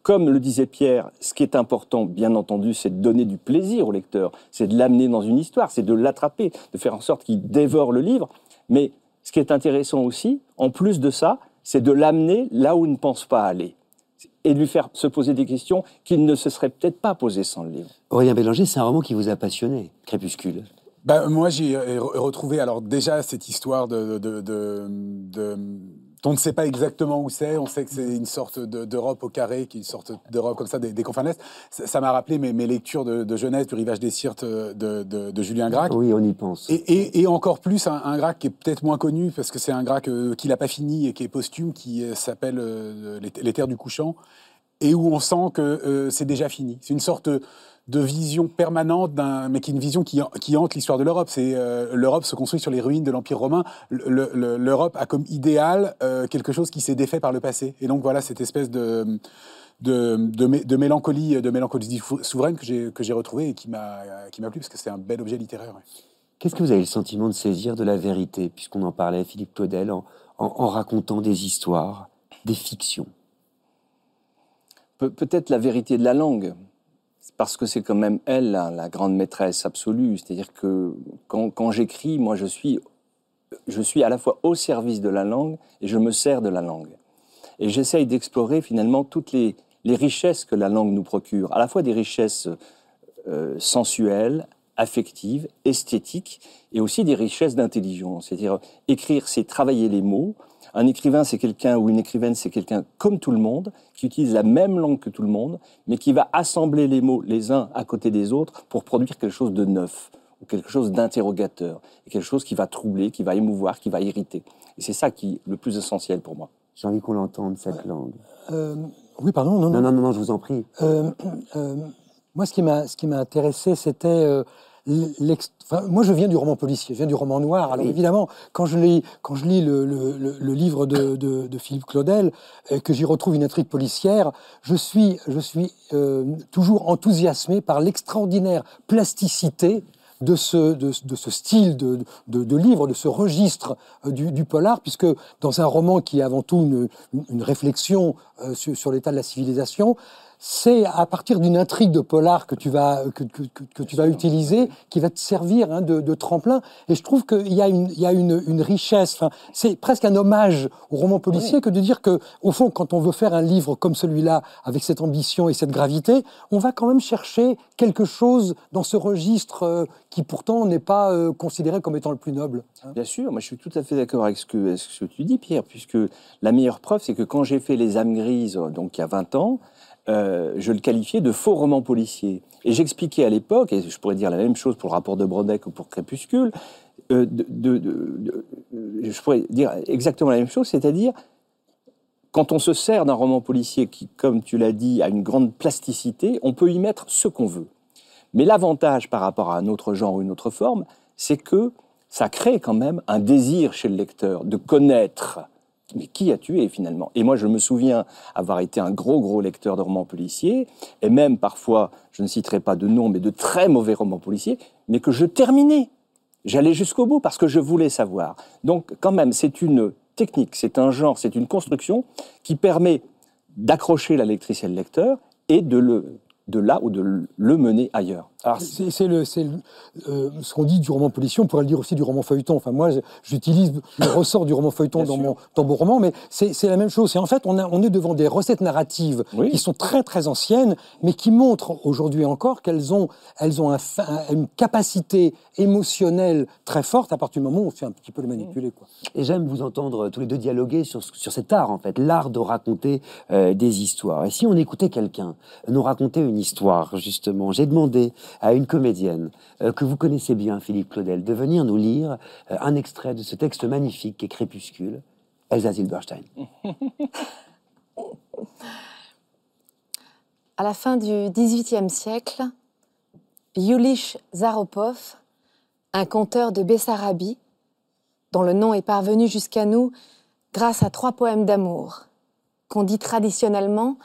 comme le disait Pierre, ce qui est important, bien entendu, c'est de donner du plaisir au lecteur, c'est de l'amener dans une histoire, c'est de l'attraper, de faire en sorte qu'il dévore le livre. Mais ce qui est intéressant aussi, en plus de ça, c'est de l'amener là où il ne pense pas aller. Et de lui faire se poser des questions qu'il ne se serait peut-être pas posées sans le livre. Aurélien Bélanger, c'est un roman qui vous a passionné, Crépuscule. Bah, moi, j'ai re- retrouvé alors déjà cette histoire de, de, de- de- on ne sait pas exactement où c'est. On sait que c'est une sorte de- d'Europe au carré, qui est une sorte d'Europe comme ça, des, des confins de l'Est. Ça m'a rappelé mes, mes lectures de, de jeunesse du Rivage des Sirtes de, de- Julien Gracq. Oui, on y pense. Et, et- et encore plus un, un Gracq qui est peut-être moins connu parce que c'est un Gracq euh, qu'il n'a pas fini et qui est posthume, qui euh, s'appelle euh, les, Les Terres du Couchant, et où on sent que euh, c'est déjà fini. C'est une sorte de vision permanente, d'un, mais qui est une vision qui, qui hante l'histoire de l'Europe. C'est euh, l'Europe se construit sur les ruines de l'Empire romain. Le- le- L'Europe a comme idéal euh, quelque chose qui s'est défait par le passé. Et donc voilà cette espèce de de, de, mé- de mélancolie, de mélancolie souveraine que j'ai que j'ai retrouvée et qui m'a qui m'a plu parce que c'est un bel objet littéraire. ouais. Qu'est-ce que vous avez le sentiment de saisir de la vérité, puisqu'on en parlait, Philippe Claudel, en, en- en racontant des histoires, des fictions? Pe- Peut-être la vérité de la langue, parce que c'est quand même elle la, grande maîtresse absolue. C'est-à-dire que quand, j'écris, moi je suis, je suis à la fois au service de la langue et je me sers de la langue. Et j'essaye d'explorer finalement toutes les, les richesses que la langue nous procure, à la fois des richesses euh, sensuelles, affectives, esthétiques, et aussi des richesses d'intelligence. C'est-à-dire, écrire, c'est travailler les mots. Un écrivain, c'est quelqu'un, ou une écrivaine, c'est quelqu'un comme tout le monde, qui utilise la même langue que tout le monde, mais qui va assembler les mots les uns à côté des autres pour produire quelque chose de neuf, ou quelque chose d'interrogateur, et quelque chose qui va troubler, qui va émouvoir, qui va irriter. Et c'est ça qui est le plus essentiel pour moi. J'ai envie qu'on l'entende, cette langue. Euh, oui, pardon, non, Non, non. non, non, non, je vous en prie. Euh, euh, moi, ce qui m'a, ce qui m'a intéressé, c'était euh, enfin, moi, je viens du roman policier, je viens du roman noir. Alors Oui. évidemment, quand je lis, quand je lis le, le- le- le livre de, de- de Philippe Claudel, et que j'y retrouve une intrigue policière, je suis, je suis euh, toujours enthousiasmé par l'extraordinaire plasticité de ce, de, de ce style de, de, de livre, de ce registre euh, du, du polar, puisque dans un roman qui est avant tout une, une- une réflexion euh, sur, sur l'état de la civilisation, c'est à partir d'une intrigue de polar que tu vas, que, que- que- que tu vas utiliser qui va te servir hein, de, de tremplin. Et je trouve qu'il y a une, il y a une, une richesse. Enfin, c'est presque un hommage au roman policier que de dire que, au fond, quand on veut faire un livre comme celui-là, avec cette ambition et cette gravité, on va quand même chercher quelque chose dans ce registre euh, qui pourtant n'est pas euh, considéré comme étant le plus noble. hein. Bien sûr, moi je suis tout à fait d'accord avec ce que, avec ce que tu dis, Pierre, puisque la meilleure preuve, c'est que quand j'ai fait Les âmes grises, euh, donc il y a 20 ans, euh, je le qualifiais de faux roman policier. Et j'expliquais à l'époque, et je pourrais dire la même chose pour le rapport de Brodeck ou pour Crépuscule, euh, euh, je pourrais dire exactement la même chose, c'est-à-dire quand on se sert d'un roman policier qui, comme tu l'as dit, a une grande plasticité, on peut y mettre ce qu'on veut. Mais l'avantage par rapport à un autre genre ou une autre forme, c'est que ça crée quand même un désir chez le lecteur de connaître. Mais qui a tué finalement? Et moi, je me souviens avoir été un gros, gros lecteur de romans policiers, et même parfois, je ne citerai pas de nom, mais de très mauvais romans policiers, mais que je terminais. J'allais jusqu'au bout parce que je voulais savoir. Donc, quand même, c'est une technique, c'est un genre, c'est une construction qui permet d'accrocher la lectrice et le lecteur et de, le, de là ou de le mener ailleurs. Alors, C'est le, le- euh, ce qu'on dit du roman policier, on pourrait le dire aussi du roman feuilleton. Enfin, moi, j'utilise le ressort du roman feuilleton dans mon, dans mon roman, mais c'est la même chose. C'est en fait, on, a- on est devant des recettes narratives Oui. qui sont très très anciennes, mais qui montrent aujourd'hui encore qu'elles ont, elles ont un fa- un- une capacité émotionnelle très forte à partir du moment où on fait un petit peu les manipuler. Quoi. Et j'aime vous entendre tous les deux dialoguer sur, sur cet art, en fait, l'art de raconter euh, des histoires. Et si on écoutait quelqu'un nous raconter une histoire, justement, j'ai demandé à une comédienne euh, que vous connaissez bien, Philippe Claudel, de venir nous lire euh, un extrait de ce texte magnifique qu'est Crépuscule, Elsa Zilberstein. [LAUGHS] À la fin du XVIIIe siècle, Yulich Zaropov, un conteur de Bessarabie, dont le nom est parvenu jusqu'à nous grâce à trois poèmes d'amour, qu'on dit traditionnellement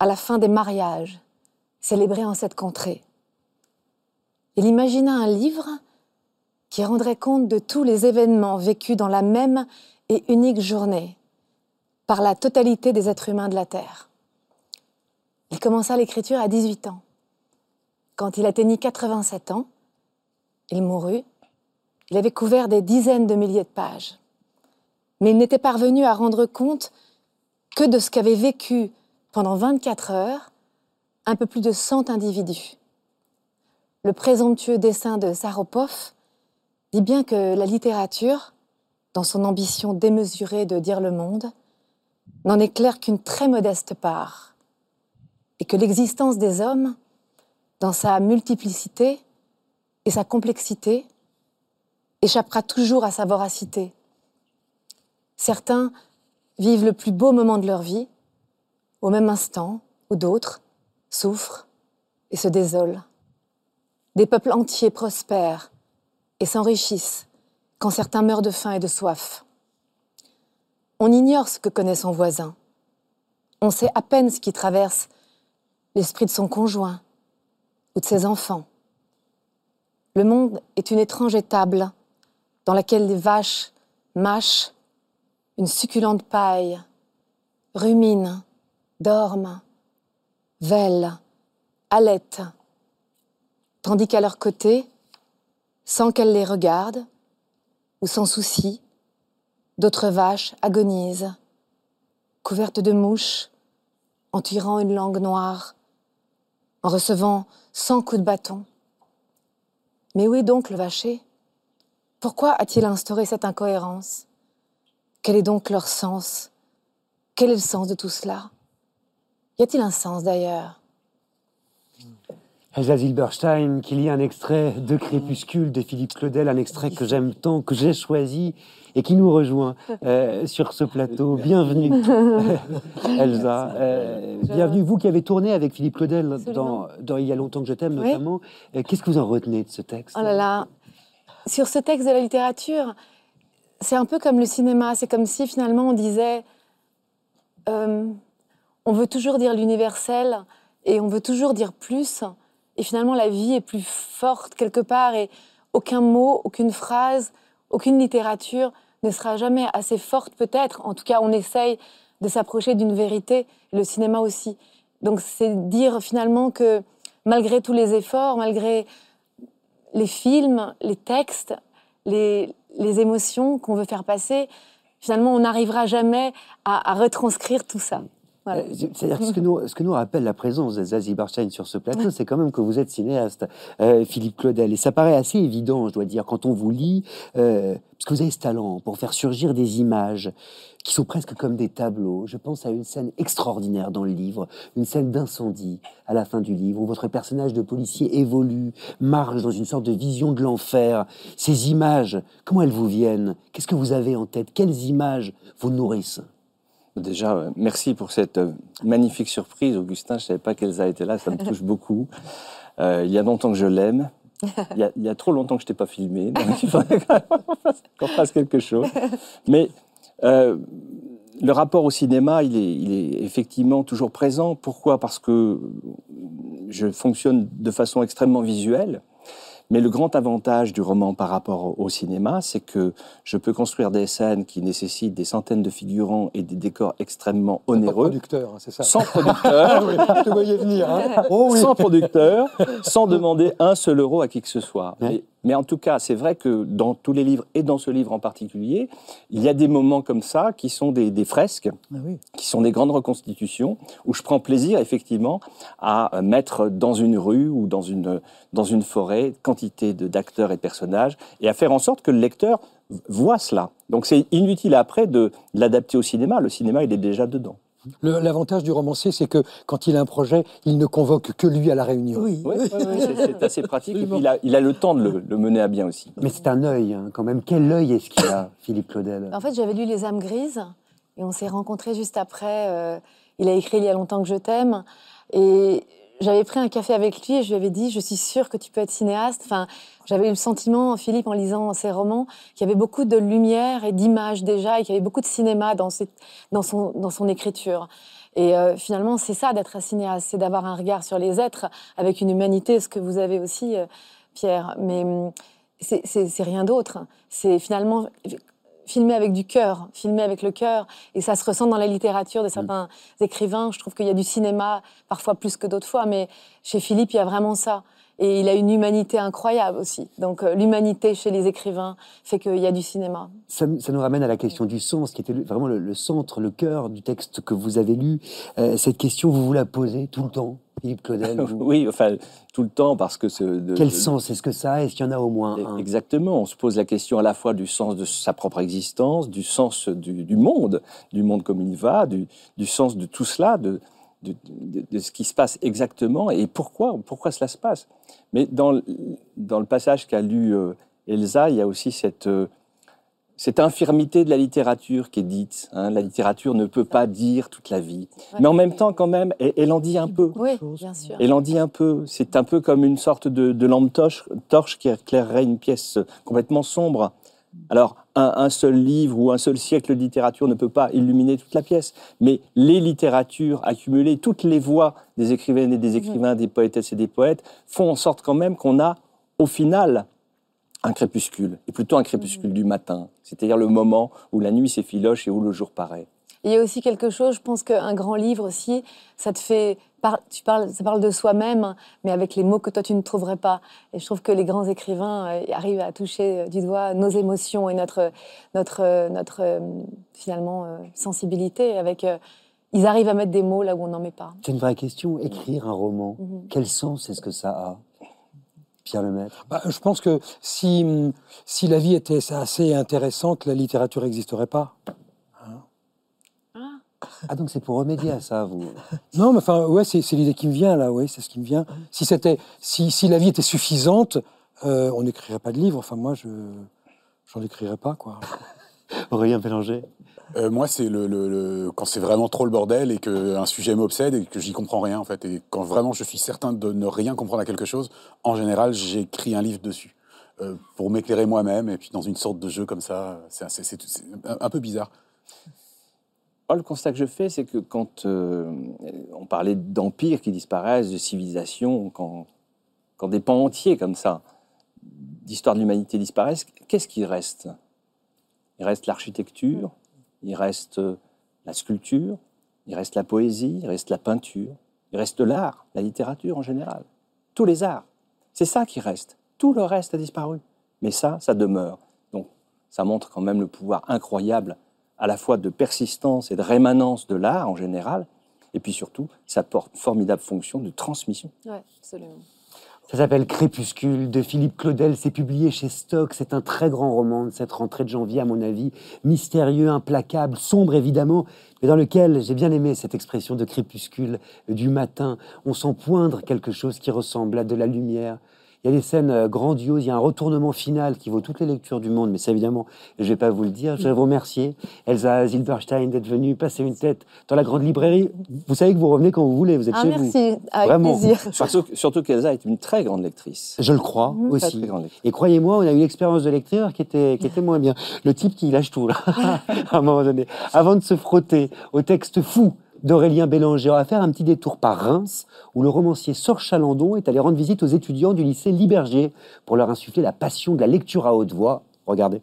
à la fin des mariages, célébrés en cette contrée. Il imagina un livre qui rendrait compte de tous les événements vécus dans la même et unique journée par la totalité des êtres humains de la Terre. Il commença l'écriture à 18 ans. Quand il atteignit 87 ans, il mourut. Il avait couvert des dizaines de milliers de pages. Mais il n'était parvenu à rendre compte que de ce qu'avaient vécu pendant 24 heures un peu plus de 100 individus. Le présomptueux dessin de Saropov dit bien que la littérature, dans son ambition démesurée de dire le monde, n'en éclaire qu'une très modeste part, et que l'existence des hommes, dans sa multiplicité et sa complexité, échappera toujours à sa voracité. Certains vivent le plus beau moment de leur vie, au même instant où d'autres souffrent et se désolent. Des peuples entiers prospèrent et s'enrichissent quand certains meurent de faim et de soif. On ignore ce que connaît son voisin. On sait à peine ce qui traverse l'esprit de son conjoint ou de ses enfants. Le monde est une étrange étable dans laquelle les vaches mâchent une succulente paille, ruminent, dorment, vèlent, allaitent, tandis qu'à leur côté, sans qu'elles les regardent ou sans souci, d'autres vaches agonisent, couvertes de mouches, en tirant une langue noire, en recevant cent coups de bâton. Mais où est donc le vacher? Pourquoi a-t-il instauré cette incohérence? Quel est donc leur sens? Quel est le sens de tout cela? Y a-t-il un sens d'ailleurs? Elsa Zilberstein, qu'il y ait un extrait de Crépuscule de Philippe Claudel, un extrait que j'aime tant, que j'ai choisi et qui nous rejoint euh, sur ce plateau. Bienvenue, [LAUGHS] Elsa. Euh, bienvenue, vous qui avez tourné avec Philippe Claudel dans, dans Il y a longtemps que je t'aime, notamment. Euh, Qu'est-ce que vous en retenez de ce texte? Oh là là Sur ce texte de la littérature, c'est un peu comme le cinéma. C'est comme si finalement on disait euh, on veut toujours dire l'universel et on veut toujours dire plus. Et finalement, la vie est plus forte quelque part et aucun mot, aucune phrase, aucune littérature ne sera jamais assez forte peut-être. En tout cas, on essaye de s'approcher d'une vérité, le cinéma aussi. Donc c'est dire finalement que malgré tous les efforts, malgré les films, les textes, les, les émotions qu'on veut faire passer, finalement, on n'arrivera jamais à, à retranscrire tout ça. Voilà. Euh, C'est-à-dire que ce que, nous, ce que nous rappelle la présence de Zazie Barstein sur ce plateau, c'est quand même que vous êtes cinéaste, euh, Philippe Claudel. Et ça paraît assez évident, je dois dire, quand on vous lit, euh, parce que vous avez ce talent pour faire surgir des images qui sont presque comme des tableaux. Je pense à une scène extraordinaire dans le livre, une scène d'incendie à la fin du livre, où votre personnage de policier évolue, marche dans une sorte de vision de l'enfer. Ces images, comment elles vous viennent? Qu'est-ce que vous avez en tête? Quelles images vous nourrissent? Déjà, euh, merci pour cette euh, magnifique surprise, Augustin. Je ne savais pas qu'Elsa était là, ça me touche beaucoup. Euh, il y a longtemps que je l'aime. Il y, a, trop longtemps que je t'ai pas filmé, donc il faudrait [LAUGHS] qu'on fasse quelque chose. Mais le rapport au cinéma, il est effectivement toujours présent. Pourquoi? Parce que je fonctionne de façon extrêmement visuelle. Mais le grand avantage du roman par rapport au cinéma, c'est que je peux construire des scènes qui nécessitent des centaines de figurants et des décors extrêmement Pas onéreux, producteur, hein, c'est ça. sans [LAUGHS] producteur, Je te voyais venir. hein. Oh oui. sans producteur, sans demander un seul euro à qui que ce soit. Ouais. Mais en tout cas, c'est vrai que dans tous les livres, et dans ce livre en particulier, il y a des moments comme ça qui sont des, des fresques, Ah oui. qui sont des grandes reconstitutions, où je prends plaisir effectivement à mettre dans une rue ou dans une, dans une forêt quantité d'acteurs et de personnages, et à faire en sorte que le lecteur voit cela. Donc c'est inutile après de l'adapter au cinéma, le cinéma il est déjà dedans. L'avantage du romancier, c'est que quand il a un projet, il ne convoque que lui à la réunion. Oui, Oui, oui. oui, oui, c'est- c'est assez pratique, et puis il a, il a le temps de le, le mener à bien aussi. Mais c'est un œil, hein, quand même. Quel œil est-ce qu'il a, [COUGHS] Philippe Claudel? En fait, j'avais lu Les âmes grises et on s'est rencontrés juste après. euh, il a écrit Il y a longtemps que je t'aime. Et j'avais pris un café avec lui et je lui avais dit Je suis sûre que tu peux être cinéaste. Enfin, j'avais eu le sentiment, Philippe, en lisant ses romans, qu'il y avait beaucoup de lumière et d'images déjà et qu'il y avait beaucoup de cinéma dans, son, écriture. Et euh, finalement, c'est ça d'être un cinéaste, c'est d'avoir un regard sur les êtres avec une humanité, ce que vous avez aussi, euh, Pierre. Mais hum, c'est rien d'autre. C'est finalement filmer avec du cœur, filmer avec le cœur. Et ça se ressent dans la littérature de certains écrivains. Je trouve qu'il y a du cinéma, parfois plus que d'autres fois, mais chez Philippe, il y a vraiment ça. Et il a une humanité incroyable aussi. Donc euh, l'humanité chez les écrivains fait qu'il y a du cinéma. ça, ça nous ramène à la question du sens, qui était vraiment le, le centre, le cœur du texte que vous avez lu. Euh, cette question, vous vous la posez tout le temps, Philippe Claudel vous- [LAUGHS] Oui, enfin, tout le temps, parce que... ce- de- Quel de- sens est-ce que ça? A Est-ce qu'il y en a au moins un? Exactement, on se pose la question à la fois du sens de sa propre existence, du sens du, du monde, du monde comme il va, du, du sens de tout cela, de, de, de- de ce qui se passe exactement et pourquoi, pourquoi cela se passe. Mais dans, le- dans le passage qu'a lu euh, Elsa, il y a aussi cette, euh, cette infirmité de la littérature qui est dite. hein. La littérature ne peut pas dire toute la vie. Mais en même temps, quand même, elle, elle en dit un peu. Oui, bien sûr. Elle en dit un peu. C'est un peu comme une sorte de, de lampe torche, torche qui éclairerait une pièce complètement sombre. Alors, un, un seul livre ou un seul siècle de littérature ne peut pas illuminer toute la pièce, mais les littératures accumulées, toutes les voix des écrivaines et des écrivains, des poétesses et des poètes, font en sorte quand même qu'on a, au final, un crépuscule, et plutôt un crépuscule du matin, c'est-à-dire le moment où la nuit s'effiloche et où le jour paraît. Il y a aussi quelque chose, je pense qu'un grand livre aussi, ça te fait. Par- tu parles, ça parle de soi-même, mais avec les mots que toi tu ne trouverais pas. Et je trouve que les grands écrivains euh, arrivent à toucher euh, du doigt nos émotions et notre, notre, euh, notre euh, finalement euh, sensibilité. Avec, euh, ils arrivent à mettre des mots là où on n'en met pas. C'est une vraie question. Écrire un roman, Mhm. quel sens est-ce que ça a Pierre Lemaître? Bah, je pense que si, si la vie était assez intéressante, la littérature n'existerait pas. Ah, donc c'est pour remédier à ça, vous Non, mais enfin, ouais, c'est l'idée qui me vient là, oui, c'est ce qui me vient. Si c'était, si, si la vie était suffisante, euh, on n'écrirait pas de livres. Enfin, moi, je, j'en écrirais pas, quoi. [LAUGHS] Aurélien Pélanger Euh, moi, c'est le, le- le- quand c'est vraiment trop le bordel et qu'un sujet m'obsède et que j'y comprends rien, en fait. Et quand vraiment je suis certain de ne rien comprendre à quelque chose, en général, j'écris un livre dessus. euh, pour m'éclairer moi-même et puis dans une sorte de jeu comme ça. C'est un peu bizarre. Moi, le constat que je fais, c'est que quand euh, on parlait d'empires qui disparaissent, de civilisations, quand, quand des pans entiers comme ça d'histoire de l'humanité disparaissent, qu'est-ce qui reste? Il reste l'architecture, il reste euh, la sculpture, il reste la poésie, il reste la peinture, il reste l'art, la littérature en général. Tous les arts. C'est ça qui reste. Tout le reste a disparu. Mais ça, ça demeure. Donc, ça montre quand même le pouvoir incroyable à la fois de persistance et de rémanence de l'art en général, et puis surtout, ça porte une formidable fonction de transmission. Oui, absolument. Ça s'appelle Crépuscule de Philippe Claudel. C'est publié chez Stock. C'est un très grand roman de cette rentrée de janvier, à mon avis. Mystérieux, implacable, sombre évidemment, mais dans lequel j'ai bien aimé cette expression de crépuscule du matin. On sent poindre quelque chose qui ressemble à de la lumière. Il y a des scènes euh, grandioses, il y a un retournement final qui vaut toutes les lectures du monde, mais ça évidemment, je ne vais pas vous le dire. Je voudrais vous remercier, Elsa Zilberstein, d'être venue passer une tête dans la grande librairie. Vous savez que vous revenez quand vous voulez, vous êtes Ah, chez vous. merci, avec Vraiment. plaisir. [LAUGHS] Surtout, surtout qu'Elsa est une très grande lectrice. Je le crois Mmh, aussi. très grande lectrice. Et croyez-moi, on a eu l'expérience de lecteur qui était, qui était moins bien. Le type qui lâche tout, là, [LAUGHS] à un moment donné. Avant de se frotter au texte fou d'Aurélien Bélanger. On va faire un petit détour par Reims, où le romancier Sor Chalandon est allé rendre visite aux étudiants du lycée Libergier pour leur insuffler la passion de la lecture à haute voix. Regardez.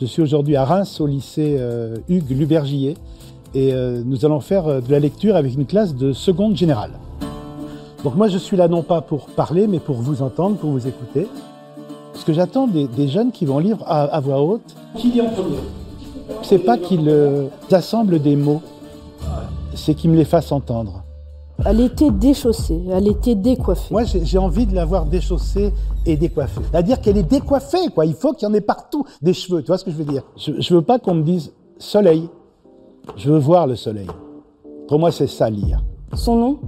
Je suis aujourd'hui à Reims, au lycée euh, Hugues Lubergier, et euh, nous allons faire euh, de la lecture avec une classe de seconde générale. Donc moi, je suis là non pas pour parler, mais pour vous entendre, pour vous écouter. Ce que j'attends des, des jeunes qui vont lire à, à voix haute, qui lit en premier C'est pas qu'ils euh, assemblent des mots, c'est qu'ils me les fassent entendre. Elle était déchaussée, elle était décoiffée. Moi, j'ai envie de la voir déchaussée et décoiffée. C'est-à-dire qu'elle est décoiffée, quoi. Il faut qu'il y en ait partout des cheveux. Tu vois ce que je veux dire? Je, je veux pas qu'on me dise soleil. Je veux voir le soleil. Pour moi, c'est ça lire. Son nom?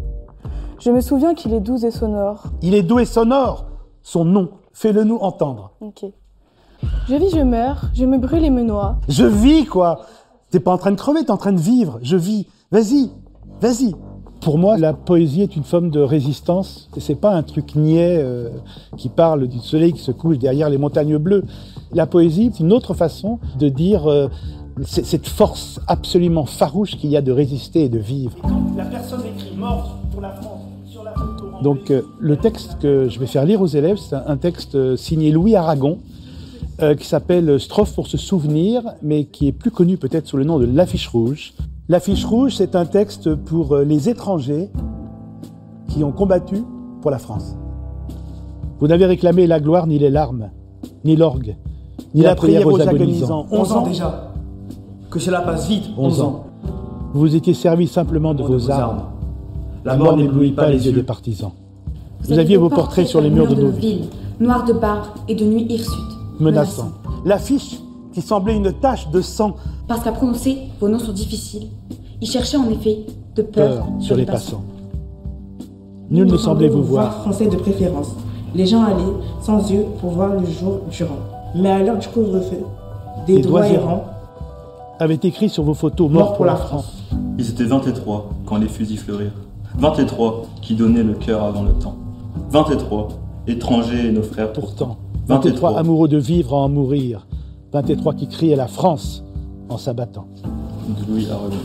Je me souviens qu'il est doux et sonore. Il est doux et sonore. Son nom. Fais-le nous entendre. Ok. Je vis, je meurs, je me brûle et me noie. Je vis, quoi. T'es pas en train de crever, t'es en train de vivre. Je vis. Vas-y, vas-y. Pour moi, la poésie est une forme de résistance. Et c'est pas un truc niais euh, qui parle du soleil qui se couche derrière les montagnes bleues. La poésie, c'est une autre façon de dire euh, cette force absolument farouche qu'il y a de résister et de vivre. La personne écrit mort pour la France Donc, euh, le texte que je vais faire lire aux élèves, c'est un texte euh, signé Louis Aragon, euh, qui s'appelle Strophe pour se souvenir, mais qui est plus connu peut-être sous le nom de L'affiche rouge. L'affiche rouge, c'est un texte pour les étrangers qui ont combattu pour la France. Vous n'avez réclamé la gloire ni les larmes, ni l'orgue, ni la, prière aux agonisants. 11 ans déjà. Que cela passe vite, 11 ans. Vous vous étiez servi simplement de vos armes. La mort n'éblouit pas les yeux des partisans. Vous aviez vos portraits sur les murs de nos villes, noirs de barbe et de nuit hirsutes, menaçants. L'affiche qui semblait une tache de sang, Parce qu'à prononcer, vos noms sont difficiles. Ils cherchaient en effet de peur, peur sur les passants. Nul ne semblait vous voir. français de préférence. Les gens allaient sans yeux pour voir le jour durant. Mais à l'heure du couvre-feu, des, Des doigts errants avait écrit sur vos photos Mort pour la France. Ils étaient 23 quand les fusils fleurirent. 23 qui donnaient le cœur avant le temps. 23 étrangers et nos frères Pourtant, 23 amoureux de vivre à en mourir. 23 qui criaient la France en s'abattant. de Louis Aragon.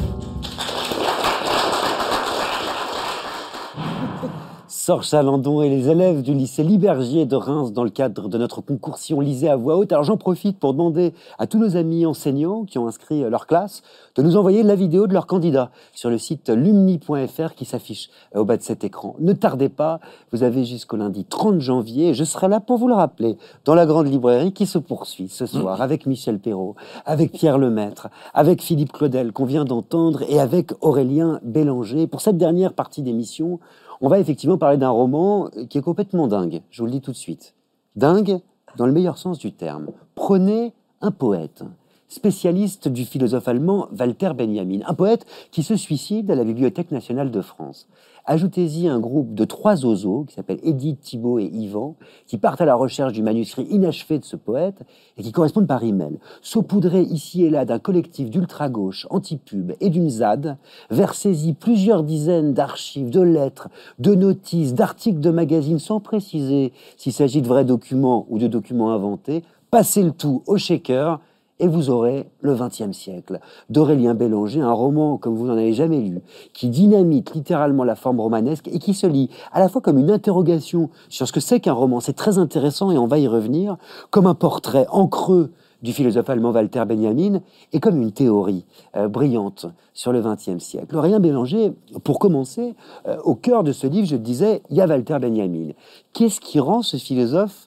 Sor Chalandon et les élèves du lycée Libergier de Reims dans le cadre de notre concours Si on lisait à voix haute. Alors j'en profite pour demander à tous nos amis enseignants qui ont inscrit euh, leur classe de nous envoyer la vidéo de leur candidat sur le site lumni.fr qui s'affiche euh, au bas de cet écran. Ne tardez pas, vous avez jusqu'au lundi 30 janvier et je serai là pour vous le rappeler dans la grande librairie qui se poursuit ce soir avec Michel Perrault, avec Pierre Lemaître, avec Philippe Claudel qu'on vient d'entendre et avec Aurélien Bélanger. Pour cette dernière partie d'émission, on va effectivement parler d'un roman qui est complètement dingue. Je vous le dis tout de suite. Dingue dans le meilleur sens du terme. Prenez un poète, spécialiste du philosophe allemand Walter Benjamin, un poète qui se suicide à la Bibliothèque nationale de France. Ajoutez-y un groupe de trois oiseaux qui s'appellent Edith, Thibault et Yvan, qui partent à la recherche du manuscrit inachevé de ce poète et qui correspondent par email. Saupoudrés ici et là d'un collectif d'ultra-gauche, anti-pub et d'une ZAD, versez-y plusieurs dizaines d'archives, de lettres, de notices, d'articles de magazines sans préciser s'il s'agit de vrais documents ou de documents inventés. Passez le tout au shaker et vous aurez le XXe siècle d'Aurélien Bélanger, un roman comme vous n'en avez jamais lu, qui dynamite littéralement la forme romanesque et qui se lit à la fois comme une interrogation sur ce que c'est qu'un roman, c'est très intéressant et on va y revenir, comme un portrait en creux du philosophe allemand Walter Benjamin et comme une théorie euh, brillante sur le XXe siècle. Aurélien Bélanger, pour commencer, euh, au cœur de ce livre, je disais, il y a Walter Benjamin. Qu'est-ce qui rend ce philosophe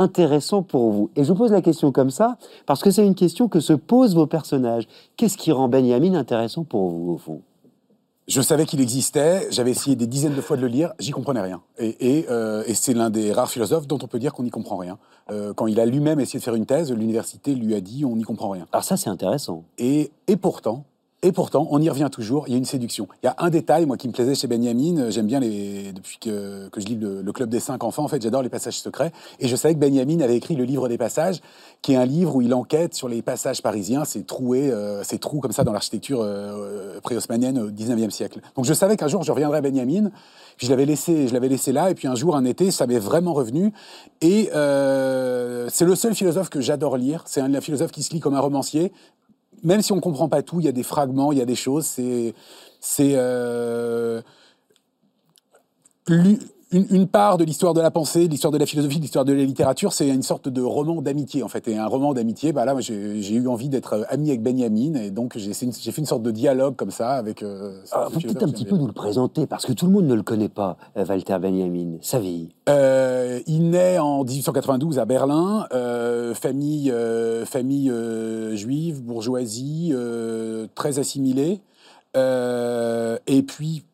intéressant pour vous Et je vous pose la question comme ça, parce que c'est une question que se posent vos personnages. Qu'est-ce qui rend Benjamin intéressant pour vous, au fond? Je savais qu'il existait, j'avais essayé des dizaines de fois de le lire, j'y comprenais rien. Et, et, euh, et c'est l'un des rares philosophes dont on peut dire qu'on n'y comprend rien. Euh, quand il a lui-même essayé de faire une thèse, l'université lui a dit on n'y comprend rien. Alors ça, c'est intéressant. Et, et pourtant, Et pourtant, on y revient toujours, il y a une séduction. Il y a un détail, moi, qui me plaisait chez Benjamin, euh, j'aime bien, les, depuis que, je lis le, Club des cinq enfants, en fait, j'adore les passages secrets. Et je savais que Benjamin avait écrit le livre des passages, qui est un livre où il enquête sur les passages parisiens, ces troués, euh, trous comme ça dans l'architecture euh, pré-hosmanienne au 19e siècle. Donc je savais qu'un jour, je reviendrais à Benjamin, puis je l'avais laissé, laissé là, et puis un jour, un été, ça m'est vraiment revenu. Et euh, c'est le seul philosophe que j'adore lire. C'est un philosophe qui se lit comme un romancier, même si on comprend pas tout, il y a des fragments, il y a des choses. C'est c'est euh, une, une part de l'histoire de la pensée, de l'histoire de la philosophie, de l'histoire de la littérature. C'est une sorte de roman d'amitié en fait. Et un roman d'amitié, bah là, j'ai eu envie d'être euh, ami avec Benjamin, et donc j'ai fait une sorte de dialogue comme ça avec. Euh, Alors, vous philosophe peut-être un petit peu nous le présenter, parce que tout le monde ne le connaît pas, euh, Walter Benjamin, sa vie. Euh, il naît en 1892 à Berlin, euh, famille, famille juive, bourgeoisie, très assimilée. Euh, et puis,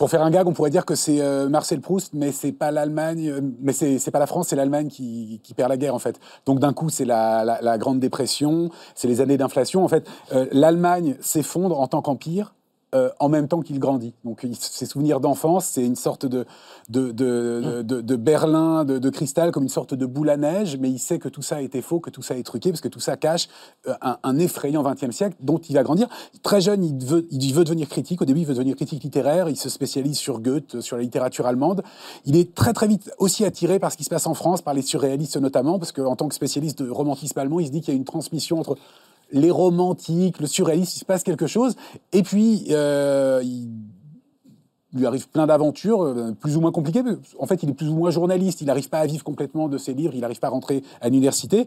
pour faire un gag, on pourrait dire que c'est euh, Marcel Proust, mais c'est pas l'Allemagne, euh, mais c'est c'est pas la France, c'est l'Allemagne qui, qui perd la guerre en fait. Donc d'un coup, c'est la, la, la Grande Dépression, c'est les années d'inflation. En fait, Euh, l'Allemagne s'effondre en tant qu'empire. Euh, en même temps qu'il grandit. Donc, ses souvenirs d'enfance, c'est une sorte de, de, de, de, de Berlin, de, cristal, comme une sorte de boule à neige, mais il sait que tout ça a été faux, que tout ça est truqué, parce que tout ça cache euh, un, un effrayant XXe siècle dont il va grandir. Très jeune, il veut, il veut devenir critique. Au début, il veut devenir critique littéraire. Il se spécialise sur Goethe, sur la littérature allemande. Il est très, très vite aussi attiré par ce qui se passe en France, par les surréalistes notamment, parce qu'en tant que spécialiste de romantisme allemand, il se dit qu'il y a une transmission entre les romantiques, le surréaliste, il se passe quelque chose. Et puis, euh, il lui arrive plein d'aventures, euh, plus ou moins compliquées. En fait, il est plus ou moins journaliste. Il n'arrive pas à vivre complètement de ses livres. Il n'arrive pas à rentrer à l'université.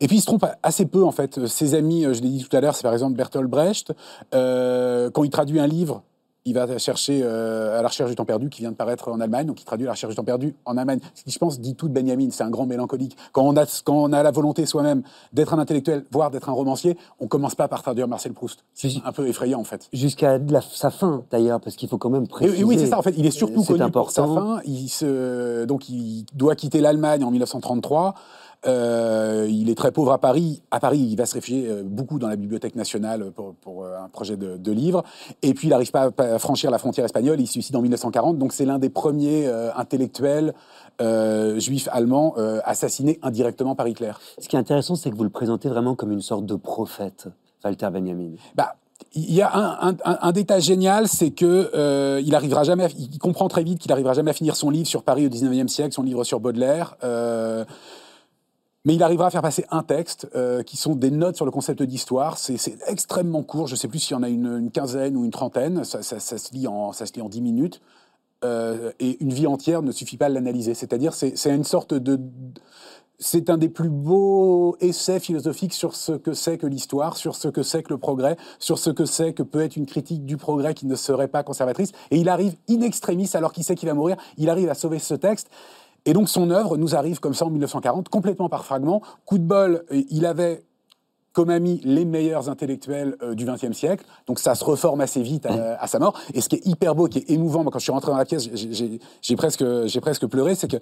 Et puis, il se trompe assez peu, en fait. Ses amis, euh, je l'ai dit tout à l'heure, c'est par exemple Bertolt Brecht. Quand il traduit un livre, il va chercher euh, à la recherche du temps perdu qui vient de paraître en Allemagne, donc il traduit la recherche du temps perdu en Allemagne. Ce qui, je pense, dit tout de Benjamin. C'est un grand mélancolique. Quand on a, quand on a la volonté soi-même d'être un intellectuel, voire d'être un romancier, on commence pas par traduire Marcel Proust. C'est un peu effrayant, en fait. Jusqu'à sa fin, d'ailleurs, parce qu'il faut quand même préciser. et oui, c'est ça. En fait, il est surtout C'est connu pour sa important. fin. Il se, donc, il doit quitter l'Allemagne en 1933. Euh, il est très pauvre à Paris. À Paris, il va se réfugier euh, beaucoup dans la Bibliothèque nationale pour, pour, euh, un projet de, de livre. Et puis, il n'arrive pas à- à franchir la frontière espagnole. Il se suicide en 1940. Donc, c'est l'un des premiers intellectuels juifs allemands assassinés indirectement par Hitler. Ce qui est intéressant, c'est que vous le présentez vraiment comme une sorte de prophète, Walter Benjamin. Bah, il y a un, un- un- un détail génial, c'est que euh, il arrivera jamais, à- il comprend très vite qu'il arrivera jamais à finir son livre sur Paris au 19e siècle, son livre sur Baudelaire. euh, mais il arrivera à faire passer un texte euh, qui sont des notes sur le concept d'histoire. C'est extrêmement court. Je ne sais plus s'il y en a une, quinzaine ou une trentaine. Ça, se lit en, ça se lit en dix minutes. Euh, et une vie entière ne suffit pas à l'analyser. C'est-à-dire, c'est c'est une sorte de. C'est un des plus beaux essais philosophiques sur ce que c'est que l'histoire, sur ce que c'est que le progrès, sur ce que c'est que peut être une critique du progrès qui ne serait pas conservatrice. Et il arrive in extremis, alors qu'il sait qu'il va mourir, il arrive à sauver ce texte. Et donc son œuvre nous arrive comme ça en 1940, complètement par fragments. Coup de bol, euh, il avait comme ami les meilleurs intellectuels euh, du XXe siècle. Donc ça se reforme assez vite à, à sa mort. Et ce qui est hyper beau, qui est émouvant, moi, quand je suis rentré dans la pièce, j'ai- presque, presque pleuré, c'est que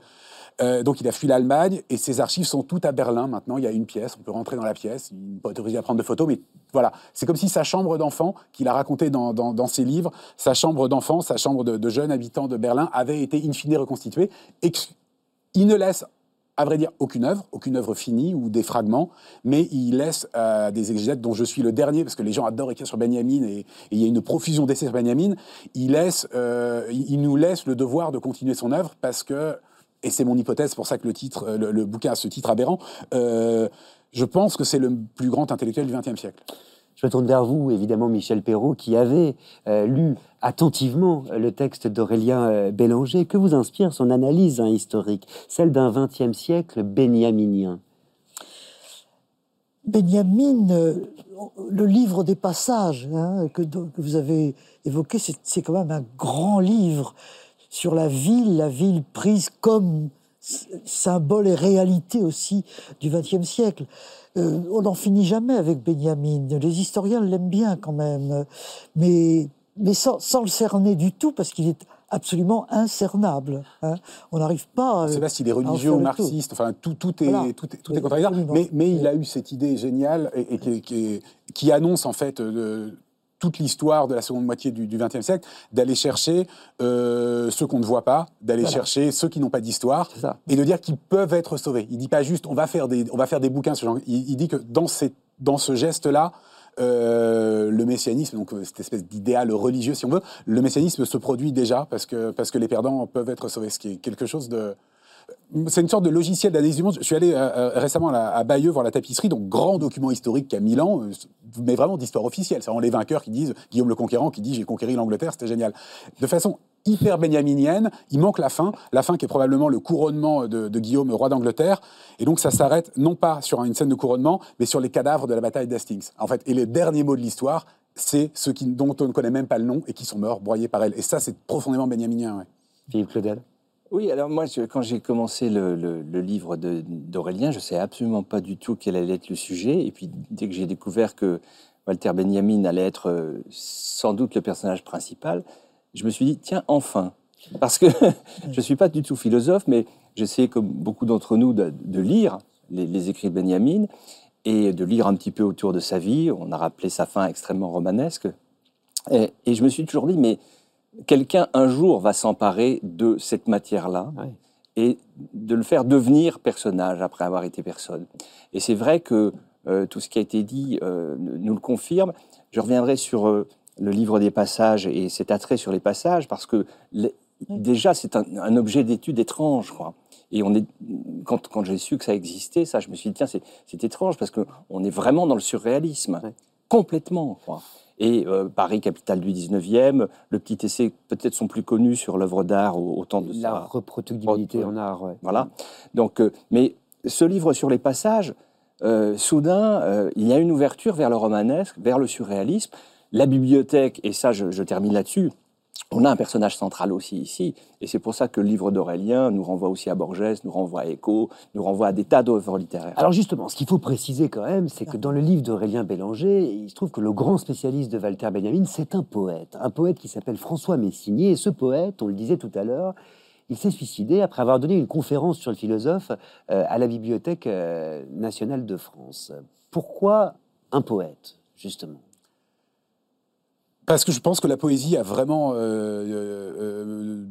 euh, donc il a fui l'Allemagne et ses archives sont toutes à Berlin maintenant. Il y a une pièce, on peut rentrer dans la pièce, il n'est pas autorisé à prendre de photos, mais voilà. C'est comme si sa chambre d'enfant, qu'il a raconté dans, ses livres, sa chambre d'enfant, sa chambre de, de jeune habitant de Berlin avait été in fine reconstituée qu'il ne laisse à vrai dire, aucune œuvre, aucune œuvre finie ou des fragments, mais il laisse euh, des exégètes dont je suis le dernier, parce que les gens adorent écrire sur Benjamin et, il y a une profusion d'essais sur Benjamin. Il, laisse, euh, il il nous laisse le devoir de continuer son œuvre parce que, et c'est mon hypothèse, pour ça que le, titre, le, le bouquin a ce titre aberrant, euh, je pense que c'est le plus grand intellectuel du XXe siècle. Je tourne vers vous, évidemment, Michel Perrault, qui avait euh, lu attentivement euh, le texte d'Aurélien euh, Bélanger. Que vous inspire son analyse hein, historique, celle d'un XXe siècle béniaminien Benjamin, le livre des passages hein, que, que vous avez évoqué, c'est quand même un grand livre sur la ville, la ville prise comme symbole et réalité aussi du XXe siècle. Euh, on n'en finit jamais avec Benjamin. Les historiens l'aiment bien quand même, mais, mais sans, sans le cerner du tout, parce qu'il est absolument incernable. hein. On n'arrive pas. Je ne sais euh, pas s'il est religieux ou marxiste, enfin tout, tout est, Voilà. tout est, tout est Oui, contradictoire, mais, mais il a eu cette idée géniale et, et qui, qui- qui annonce en fait euh, toute l'histoire de la seconde moitié du XXe siècle, d'aller chercher euh, ceux qu'on ne voit pas, d'aller Voilà. chercher ceux qui n'ont pas d'histoire, et de dire qu'ils peuvent être sauvés. Il dit pas juste on va faire des, on va faire des bouquins. ce genre. Il, il dit que dans, ces, dans ce geste-là, euh, le messianisme, donc euh, cette espèce d'idéal religieux, si on veut, le messianisme se produit déjà parce que, parce que les perdants peuvent être sauvés, ce qui est quelque chose de. C'est une sorte de logiciel monde. Je suis allé euh, euh, récemment à, Bayeux voir la tapisserie, donc grand document historique 1000 ans, euh, mais vraiment d'histoire officielle. C'est les vainqueurs qui disent, Guillaume le Conquérant qui dit j'ai conquéri l'Angleterre, c'était génial. De façon hyper benjaminienne, il manque la fin, la fin qui est probablement le couronnement de, Guillaume, roi d'Angleterre, et donc ça s'arrête non pas sur une scène de couronnement, mais sur les cadavres de la bataille d'Hastings. En fait, et les derniers mots de l'histoire, c'est ceux dont on ne connaît même pas le nom et qui sont morts, broyés par elle. Et ça, c'est profondément benjaminien. ouais. Philippe Claudel. Oui, alors moi, quand j'ai commencé le, livre d'Aurélien, je ne savais absolument pas du tout quel allait être le sujet. Et puis, dès que j'ai découvert que Walter Benjamin allait être euh, sans doute le personnage principal, je me suis dit, tiens, enfin. Parce que [LAUGHS] je ne suis pas du tout philosophe, mais j'essaie, comme beaucoup d'entre nous, de, lire les, écrits de Benjamin et de lire un petit peu autour de sa vie. On a rappelé sa fin extrêmement romanesque. Et je me suis toujours dit, mais quelqu'un un jour va s'emparer de cette matière-là Ouais. et de le faire devenir personnage après avoir été personne. Et c'est vrai que euh, tout ce qui a été dit euh, nous le confirme. Je reviendrai sur euh, le livre des passages et cet attrait sur les passages parce que les- déjà c'est un, un objet d'étude étrange, quoi. Et on est, quand, quand j'ai su que ça existait, ça, je me suis dit, tiens, c'est c'est étrange parce qu'on est vraiment dans le surréalisme, Ouais. complètement. Quoi. Et euh, Paris, capitale du 19e, le petit essai peut-être son plus connu sur l'œuvre d'art au, au temps de La reproductibilité en art, ouais. voilà. Donc, euh, mais ce livre sur les passages, euh, soudain, il y a une ouverture vers le romanesque, vers le surréalisme. La bibliothèque, et ça, je, je termine là-dessus. On a un personnage central aussi ici, et c'est pour ça que le livre d'Aurélien nous renvoie aussi à Borges, nous renvoie à Eco, nous renvoie à des tas d'œuvres littéraires. Alors justement, ce qu'il faut préciser quand même, c'est que dans le livre d'Aurélien Bélanger, il se trouve que le grand spécialiste de Walter Benjamin, c'est un poète. Un poète qui s'appelle François Messigné. Et ce poète, on le disait tout à l'heure, il s'est suicidé après avoir donné une conférence sur le philosophe euh, à la Bibliothèque euh, nationale de France. Pourquoi un poète, justement? Parce que je pense que la poésie a vraiment euh, euh, euh,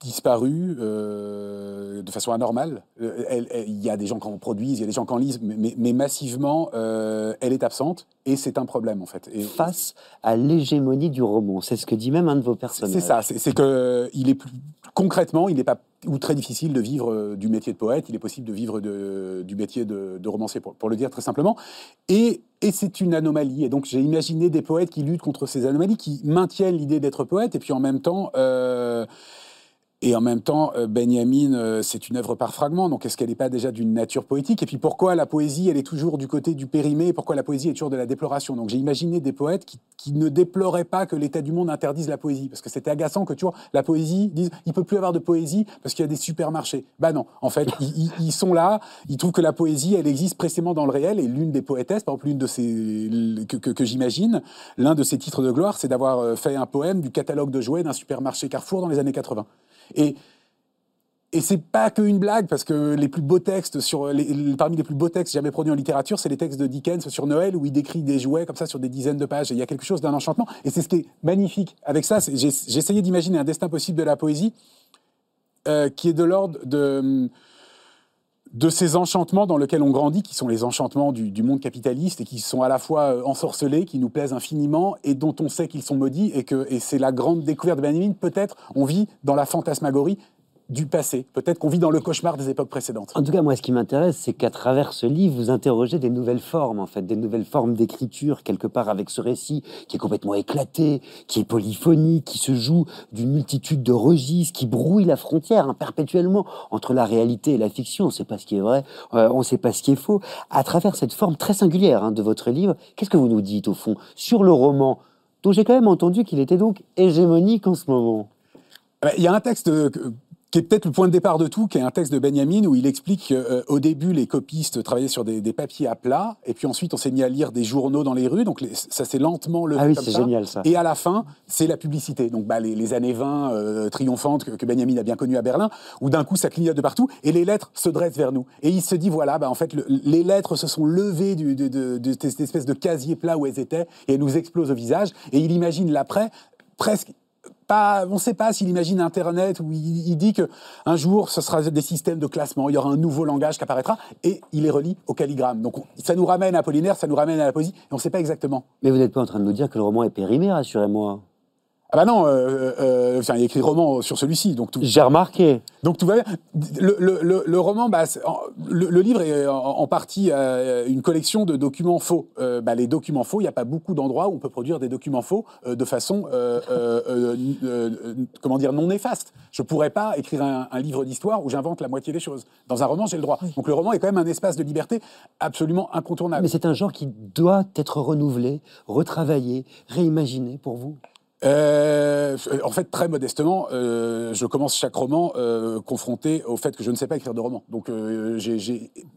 disparu euh, de façon anormale. Euh, Il y a des gens qui en produisent, il y a des gens qui en lisent, mais, mais- mais massivement, euh, elle est absente et c'est un problème en fait. Et, Face à l'hégémonie du roman, c'est ce que dit même un de vos personnages. C'est ça, c'est que il est plus, concrètement, il n'est pas ou très difficile de vivre du métier de poète. Il est possible de vivre de- du métier de, de romancier, pour, pour le dire très simplement. Et, et c'est une anomalie. Et donc j'ai imaginé des poètes qui luttent contre ces anomalies, qui maintiennent l'idée d'être poète, et puis en même temps. euh, et en même temps, euh, Benjamin, euh, c'est une œuvre par fragments, donc est-ce qu'elle n'est pas déjà d'une nature poétique? Et puis pourquoi la poésie, elle est toujours du côté du périmé? Pourquoi la poésie est toujours de la déploration? Donc j'ai imaginé des poètes qui, qui ne déploraient pas que l'état du monde interdise la poésie, parce que c'était agaçant que tu vois, la poésie, disent, il peut plus y avoir de poésie parce qu'il y a des supermarchés. Bah non, en fait, [LAUGHS] ils, sont là, ils trouvent que la poésie, elle existe précisément dans le réel, et l'une des poétesses, par exemple, l'une de ces que, que- que j'imagine, l'un de ses titres de gloire, c'est d'avoir euh, fait un poème du catalogue de jouets d'un supermarché Carrefour dans les années 80. Et et c'est pas qu'une blague, parce que les plus beaux textes, sur parmi les plus beaux textes jamais produits en littérature, c'est les textes de Dickens sur Noël, où il décrit des jouets comme ça sur des dizaines de pages. Il y a quelque chose d'un enchantement. Et c'est ce qui est magnifique. Avec ça, j'ai essayé d'imaginer un destin possible de la poésie euh, qui est de l'ordre de, de ces enchantements dans lesquels on grandit, qui sont les enchantements du, du monde capitaliste et qui sont à la fois euh, ensorcelés, qui nous plaisent infiniment et dont on sait qu'ils sont maudits. Et, que, et c'est la grande découverte de Benjamin. Peut-être on vit dans la fantasmagorie du passé. Peut-être qu'on vit dans le cauchemar des époques précédentes. En tout cas, moi, ce qui m'intéresse, c'est qu'à travers ce livre, vous interrogez des nouvelles formes, en fait, des nouvelles formes d'écriture, quelque part avec ce récit qui est complètement éclaté, qui est polyphonique, qui se joue d'une multitude de registres, qui brouille la frontière hein, perpétuellement entre la réalité et la fiction. On ne sait pas ce qui est vrai, euh, on ne sait pas ce qui est faux. À travers cette forme très singulière hein, de votre livre, qu'est-ce que vous nous dites, au fond, sur le roman, dont j'ai quand même entendu qu'il était donc hégémonique en ce moment? Euh, Il y a un texte qui est peut-être le point de départ de tout, qui est un texte de Benjamin où il explique qu'au début, les copistes travaillaient sur des, des papiers à plat, et puis ensuite, on s'est mis à lire des journaux dans les rues, donc les- ça s'est lentement levé Ah oui, c'est génial, ça. Et à la fin, c'est la publicité. Donc bah, les, les années 20 euh, triomphantes que, que Benjamin a bien connues à Berlin, où d'un coup, ça clignote de partout, et les lettres se dressent vers nous. Et il se dit, voilà, bah, en fait, le- les lettres se sont levées du- de, de- de cette espèce de casier plat où elles étaient, et elles nous explosent au visage, et il imagine l'après, presque pas, on ne sait pas s'il imagine Internet où il, dit que un jour ce sera des systèmes de classement, il y aura un nouveau langage qui apparaîtra et il les relie au calligramme. Donc on- ça nous ramène à Apollinaire, ça nous ramène à la poésie et on ne sait pas exactement. Mais vous n'êtes pas en train de nous dire que le roman est périmé, rassurez-moi. Ah bah non, euh, euh, enfin, il y a écrit roman sur celui-ci, donc tout. J'ai remarqué. Donc tout va bien. Le, le- le- le roman, bah, le, le livre est en, en partie euh, une collection de documents faux. Euh, bah, les documents faux, il n'y a pas beaucoup d'endroits où on peut produire des documents faux euh, de façon, euh, euh, euh, euh, euh, comment dire, non néfaste. Je pourrais pas écrire un, un livre d'histoire où j'invente la moitié des choses. Dans un roman, j'ai le droit. Donc le roman est quand même un espace de liberté absolument incontournable. Mais c'est un genre qui doit être renouvelé, retravaillé, réimaginé pour vous? Euh, en fait, très modestement, euh, je commence chaque roman euh, confronté au fait que je ne sais pas écrire de roman. Donc, euh,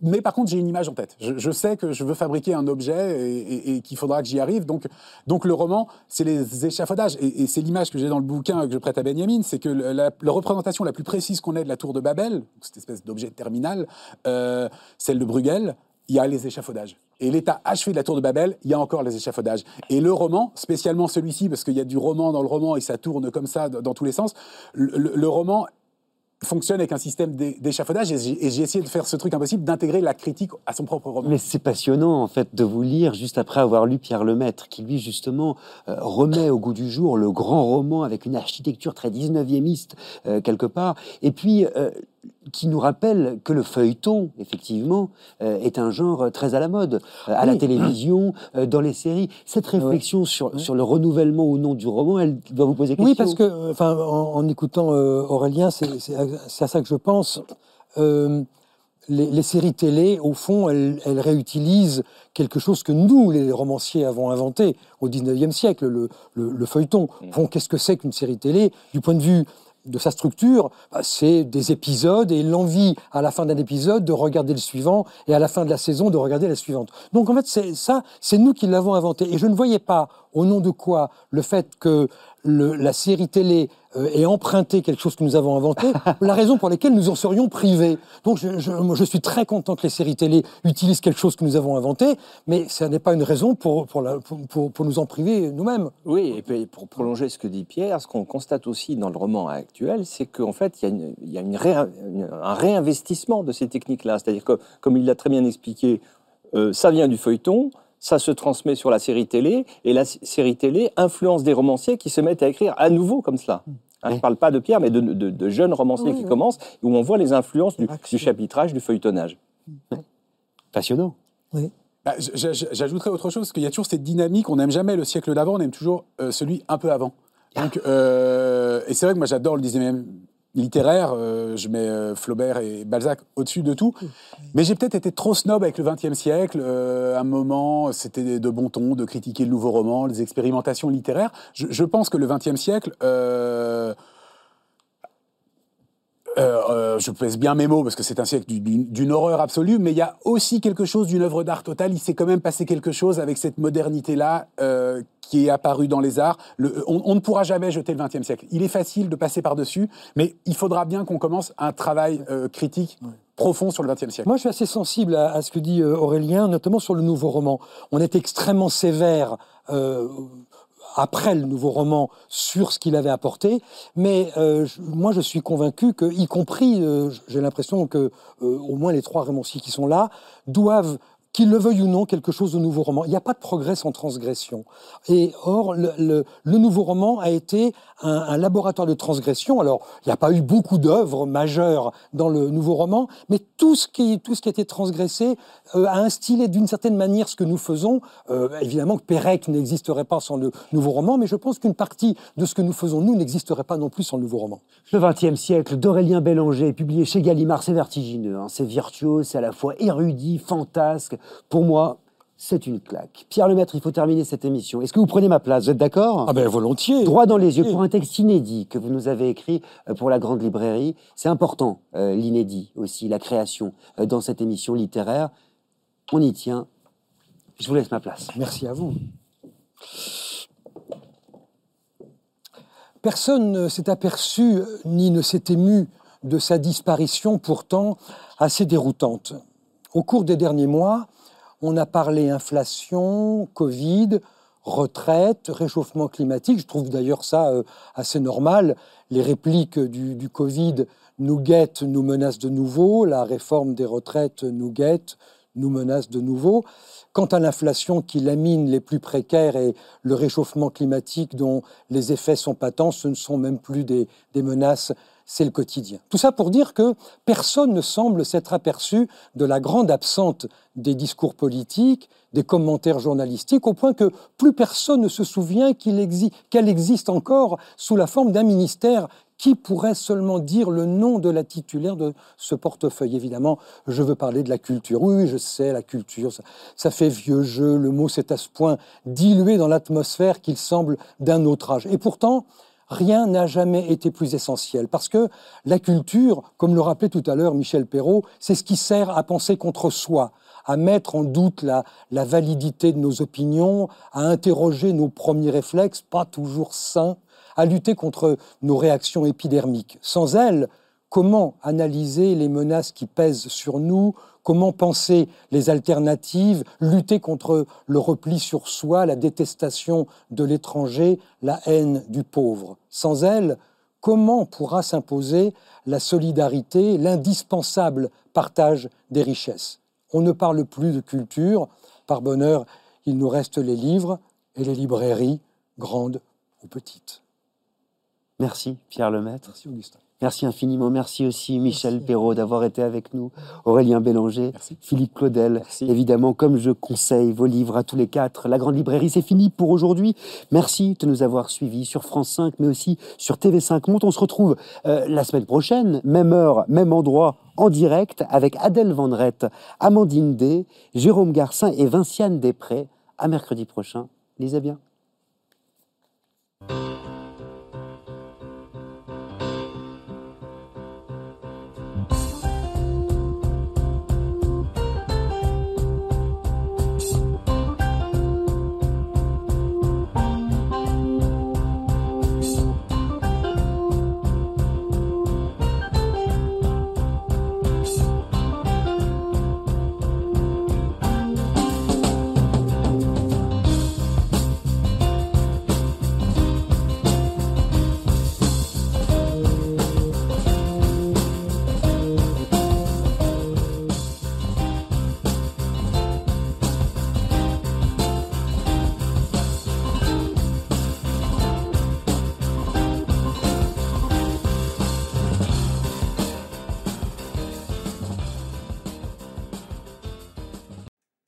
mais par contre, j'ai une image en tête. Je, je sais que je veux fabriquer un objet et, et- et qu'il faudra que j'y arrive. Donc, donc, le roman, c'est les échafaudages. Et, et c'est l'image que j'ai dans le bouquin que je prête à Benjamin, c'est que la, la représentation la plus précise qu'on ait de la tour de Babel, cette espèce d'objet terminal, euh, celle de Bruegel, il y a les échafaudages. Et l'état achevé de la tour de Babel, il y a encore les échafaudages. Et le roman, spécialement celui-ci, parce qu'il y a du roman dans le roman et ça tourne comme ça dans tous les sens, le, roman fonctionne avec un système d'é- d'échafaudage et j'ai essayé de faire ce truc impossible, d'intégrer la critique à son propre roman. Mais c'est passionnant, en fait, de vous lire juste après avoir lu Pierre Lemaître, qui lui, justement, euh, remet au goût du jour le grand roman avec une architecture très 19e euh, quelque part, et puis euh, qui nous rappelle que le feuilleton, effectivement, euh, est un genre très à la mode, euh, à la télévision, euh, dans les séries. Cette réflexion sur, sur le renouvellement ou non du roman, elle doit vous poser question. Oui, parce que, euh, enfin, en, en écoutant euh, Aurélien, c'est à, à ça que je pense. Euh, les, les séries télé, au fond, elles, elles réutilisent quelque chose que nous, les romanciers, avons inventé au 19e siècle, le, le- le feuilleton. Au fond, qu'est-ce que c'est qu'une série télé? Du point de vue de sa structure, bah, c'est des épisodes et l'envie à la fin d'un épisode de regarder le suivant et à la fin de la saison de regarder la suivante. Donc en fait, c'est ça, c'est nous qui l'avons inventé. Et je ne voyais pas au nom de quoi le fait que le- la série télé euh, ait emprunté quelque chose que nous avons inventé, [LAUGHS] la raison pour laquelle nous en serions privés. Donc je, je- moi, je suis très content que les séries télé utilisent quelque chose que nous avons inventé, mais ça n'est pas une raison pour, pour, la- pour- nous en priver nous-mêmes. Oui, et puis pour prolonger ce que dit Pierre, ce qu'on constate aussi dans le roman actuel, c'est qu'en fait, il y a, une- il y a une ré- une- un réinvestissement de ces techniques-là. C'est-à-dire que, comme il l'a très bien expliqué, euh, ça vient du feuilleton, ça se transmet sur la série télé, et la série télé influence des romanciers qui se mettent à écrire à nouveau comme cela. Hein, je ne parle pas de Pierre, mais de, de- de jeunes romanciers Oui, qui oui. commencent, où on voit les influences du, chapitrage, du feuilletonnage. Passionnant. Bah, j- j- J'ajouterais autre chose, qu'il y a toujours cette dynamique, on n'aime jamais le siècle d'avant, on aime toujours euh, celui un peu avant. Donc, euh, et c'est vrai que moi j'adore le 19e littéraire, euh, je mets euh, Flaubert et Balzac au-dessus de tout, mais j'ai peut-être été trop snob avec le 20e siècle, euh, à un moment c'était de bon ton de critiquer le nouveau roman, les expérimentations littéraires. Je, je pense que le 20e siècle... euh, euh, je pèse bien mes mots parce que c'est un siècle du- d'une horreur absolue, mais il y a aussi quelque chose d'une œuvre d'art totale. Il s'est quand même passé quelque chose avec cette modernité-là euh, qui est apparue dans les arts. Le- on, on ne pourra jamais jeter le XXe siècle. Il est facile de passer par-dessus, mais il faudra bien qu'on commence un travail euh, critique profond sur le XXe siècle. Moi, je suis assez sensible à, à ce que dit Aurélien, notamment sur le nouveau roman. On est extrêmement sévère euh, après le nouveau roman sur ce qu'il avait apporté, mais euh, moi, je suis convaincu que, y compris, euh, j'ai l'impression que euh, au moins les trois romanciers qui sont là doivent qu'ils le veuillent ou non, quelque chose de nouveau roman. Il n'y a pas de progrès sans transgression. Et or, le nouveau roman a été un, un laboratoire de transgression. Alors, il n'y a pas eu beaucoup d'œuvres majeures dans le nouveau roman, mais tout ce qui, tout ce qui a été transgressé euh, a instillé d'une certaine manière ce que nous faisons. Euh, évidemment que Pérec n'existerait pas sans le nouveau roman, mais je pense qu'une partie de ce que nous faisons, nous, n'existerait pas non plus sans le nouveau roman. Le XXe siècle d'Aurélien Bélanger, publié chez Gallimard, c'est vertigineux. hein. C'est virtuose, c'est à la fois érudit, fantasque. Pour moi, c'est une claque. Pierre Lemaître, il faut terminer cette émission. Est-ce que vous prenez ma place? Vous êtes d'accord? Ah ben volontiers. Droit dans les yeux pour un texte inédit que vous nous avez écrit euh, pour la Grande Librairie. C'est important, euh, l'inédit aussi, la création euh, dans cette émission littéraire. On y tient. Je vous laisse ma place. Merci à vous. Personne ne s'est aperçu ni ne s'est ému de sa disparition pourtant assez déroutante. Au cours des derniers mois, on a parlé inflation, Covid, retraite, réchauffement climatique. Je trouve d'ailleurs ça euh, assez normal. Les répliques du, du, Covid nous guettent, nous menacent de nouveau. La réforme des retraites nous guette, nous menace de nouveau. Quant à l'inflation qui lamine les plus précaires et le réchauffement climatique dont les effets sont patents, ce ne sont même plus des, menaces, c'est le quotidien. Tout ça pour dire que personne ne semble s'être aperçu de la grande absente des discours politiques, des commentaires journalistiques, au point que plus personne ne se souvient qu'elle exi existe encore sous la forme d'un ministère qui pourrait seulement dire le nom de la titulaire de ce portefeuille? Évidemment, je veux parler de la culture. Oui, je sais, la culture, ça, fait vieux jeu, le mot s'est à ce point dilué dans l'atmosphère qu'il semble d'un autre âge. Et pourtant, rien n'a jamais été plus essentiel, parce que la culture, comme le rappelait tout à l'heure Michel Perrault, c'est ce qui sert à penser contre soi, à mettre en doute la, la, validité de nos opinions, à interroger nos premiers réflexes, pas toujours sains, à lutter contre nos réactions épidermiques. Sans elles, comment analyser les menaces qui pèsent sur nous, comment penser les alternatives, lutter contre le repli sur soi, la détestation de l'étranger, la haine du pauvre. Sans elles, comment pourra s'imposer la solidarité, l'indispensable partage des richesses? On ne parle plus de culture, par bonheur, il nous reste les livres et les librairies, grandes ou petites. Merci Pierre Lemaître. Merci Augustin. Merci infiniment. Merci aussi Michel Merci. Perrault d'avoir été avec nous, Aurélien Bélanger, Merci. Philippe Claudel. Merci. Évidemment, comme je conseille vos livres à tous les quatre, La Grande Librairie, c'est fini pour aujourd'hui. Merci de nous avoir suivis sur France 5, mais aussi sur TV5 Monde. On se retrouve euh, la semaine prochaine, même heure, même endroit, en direct, avec Adèle Vendrette, Amandine D, Jérôme Garcin et Vinciane Després. À mercredi prochain. Lisez bien.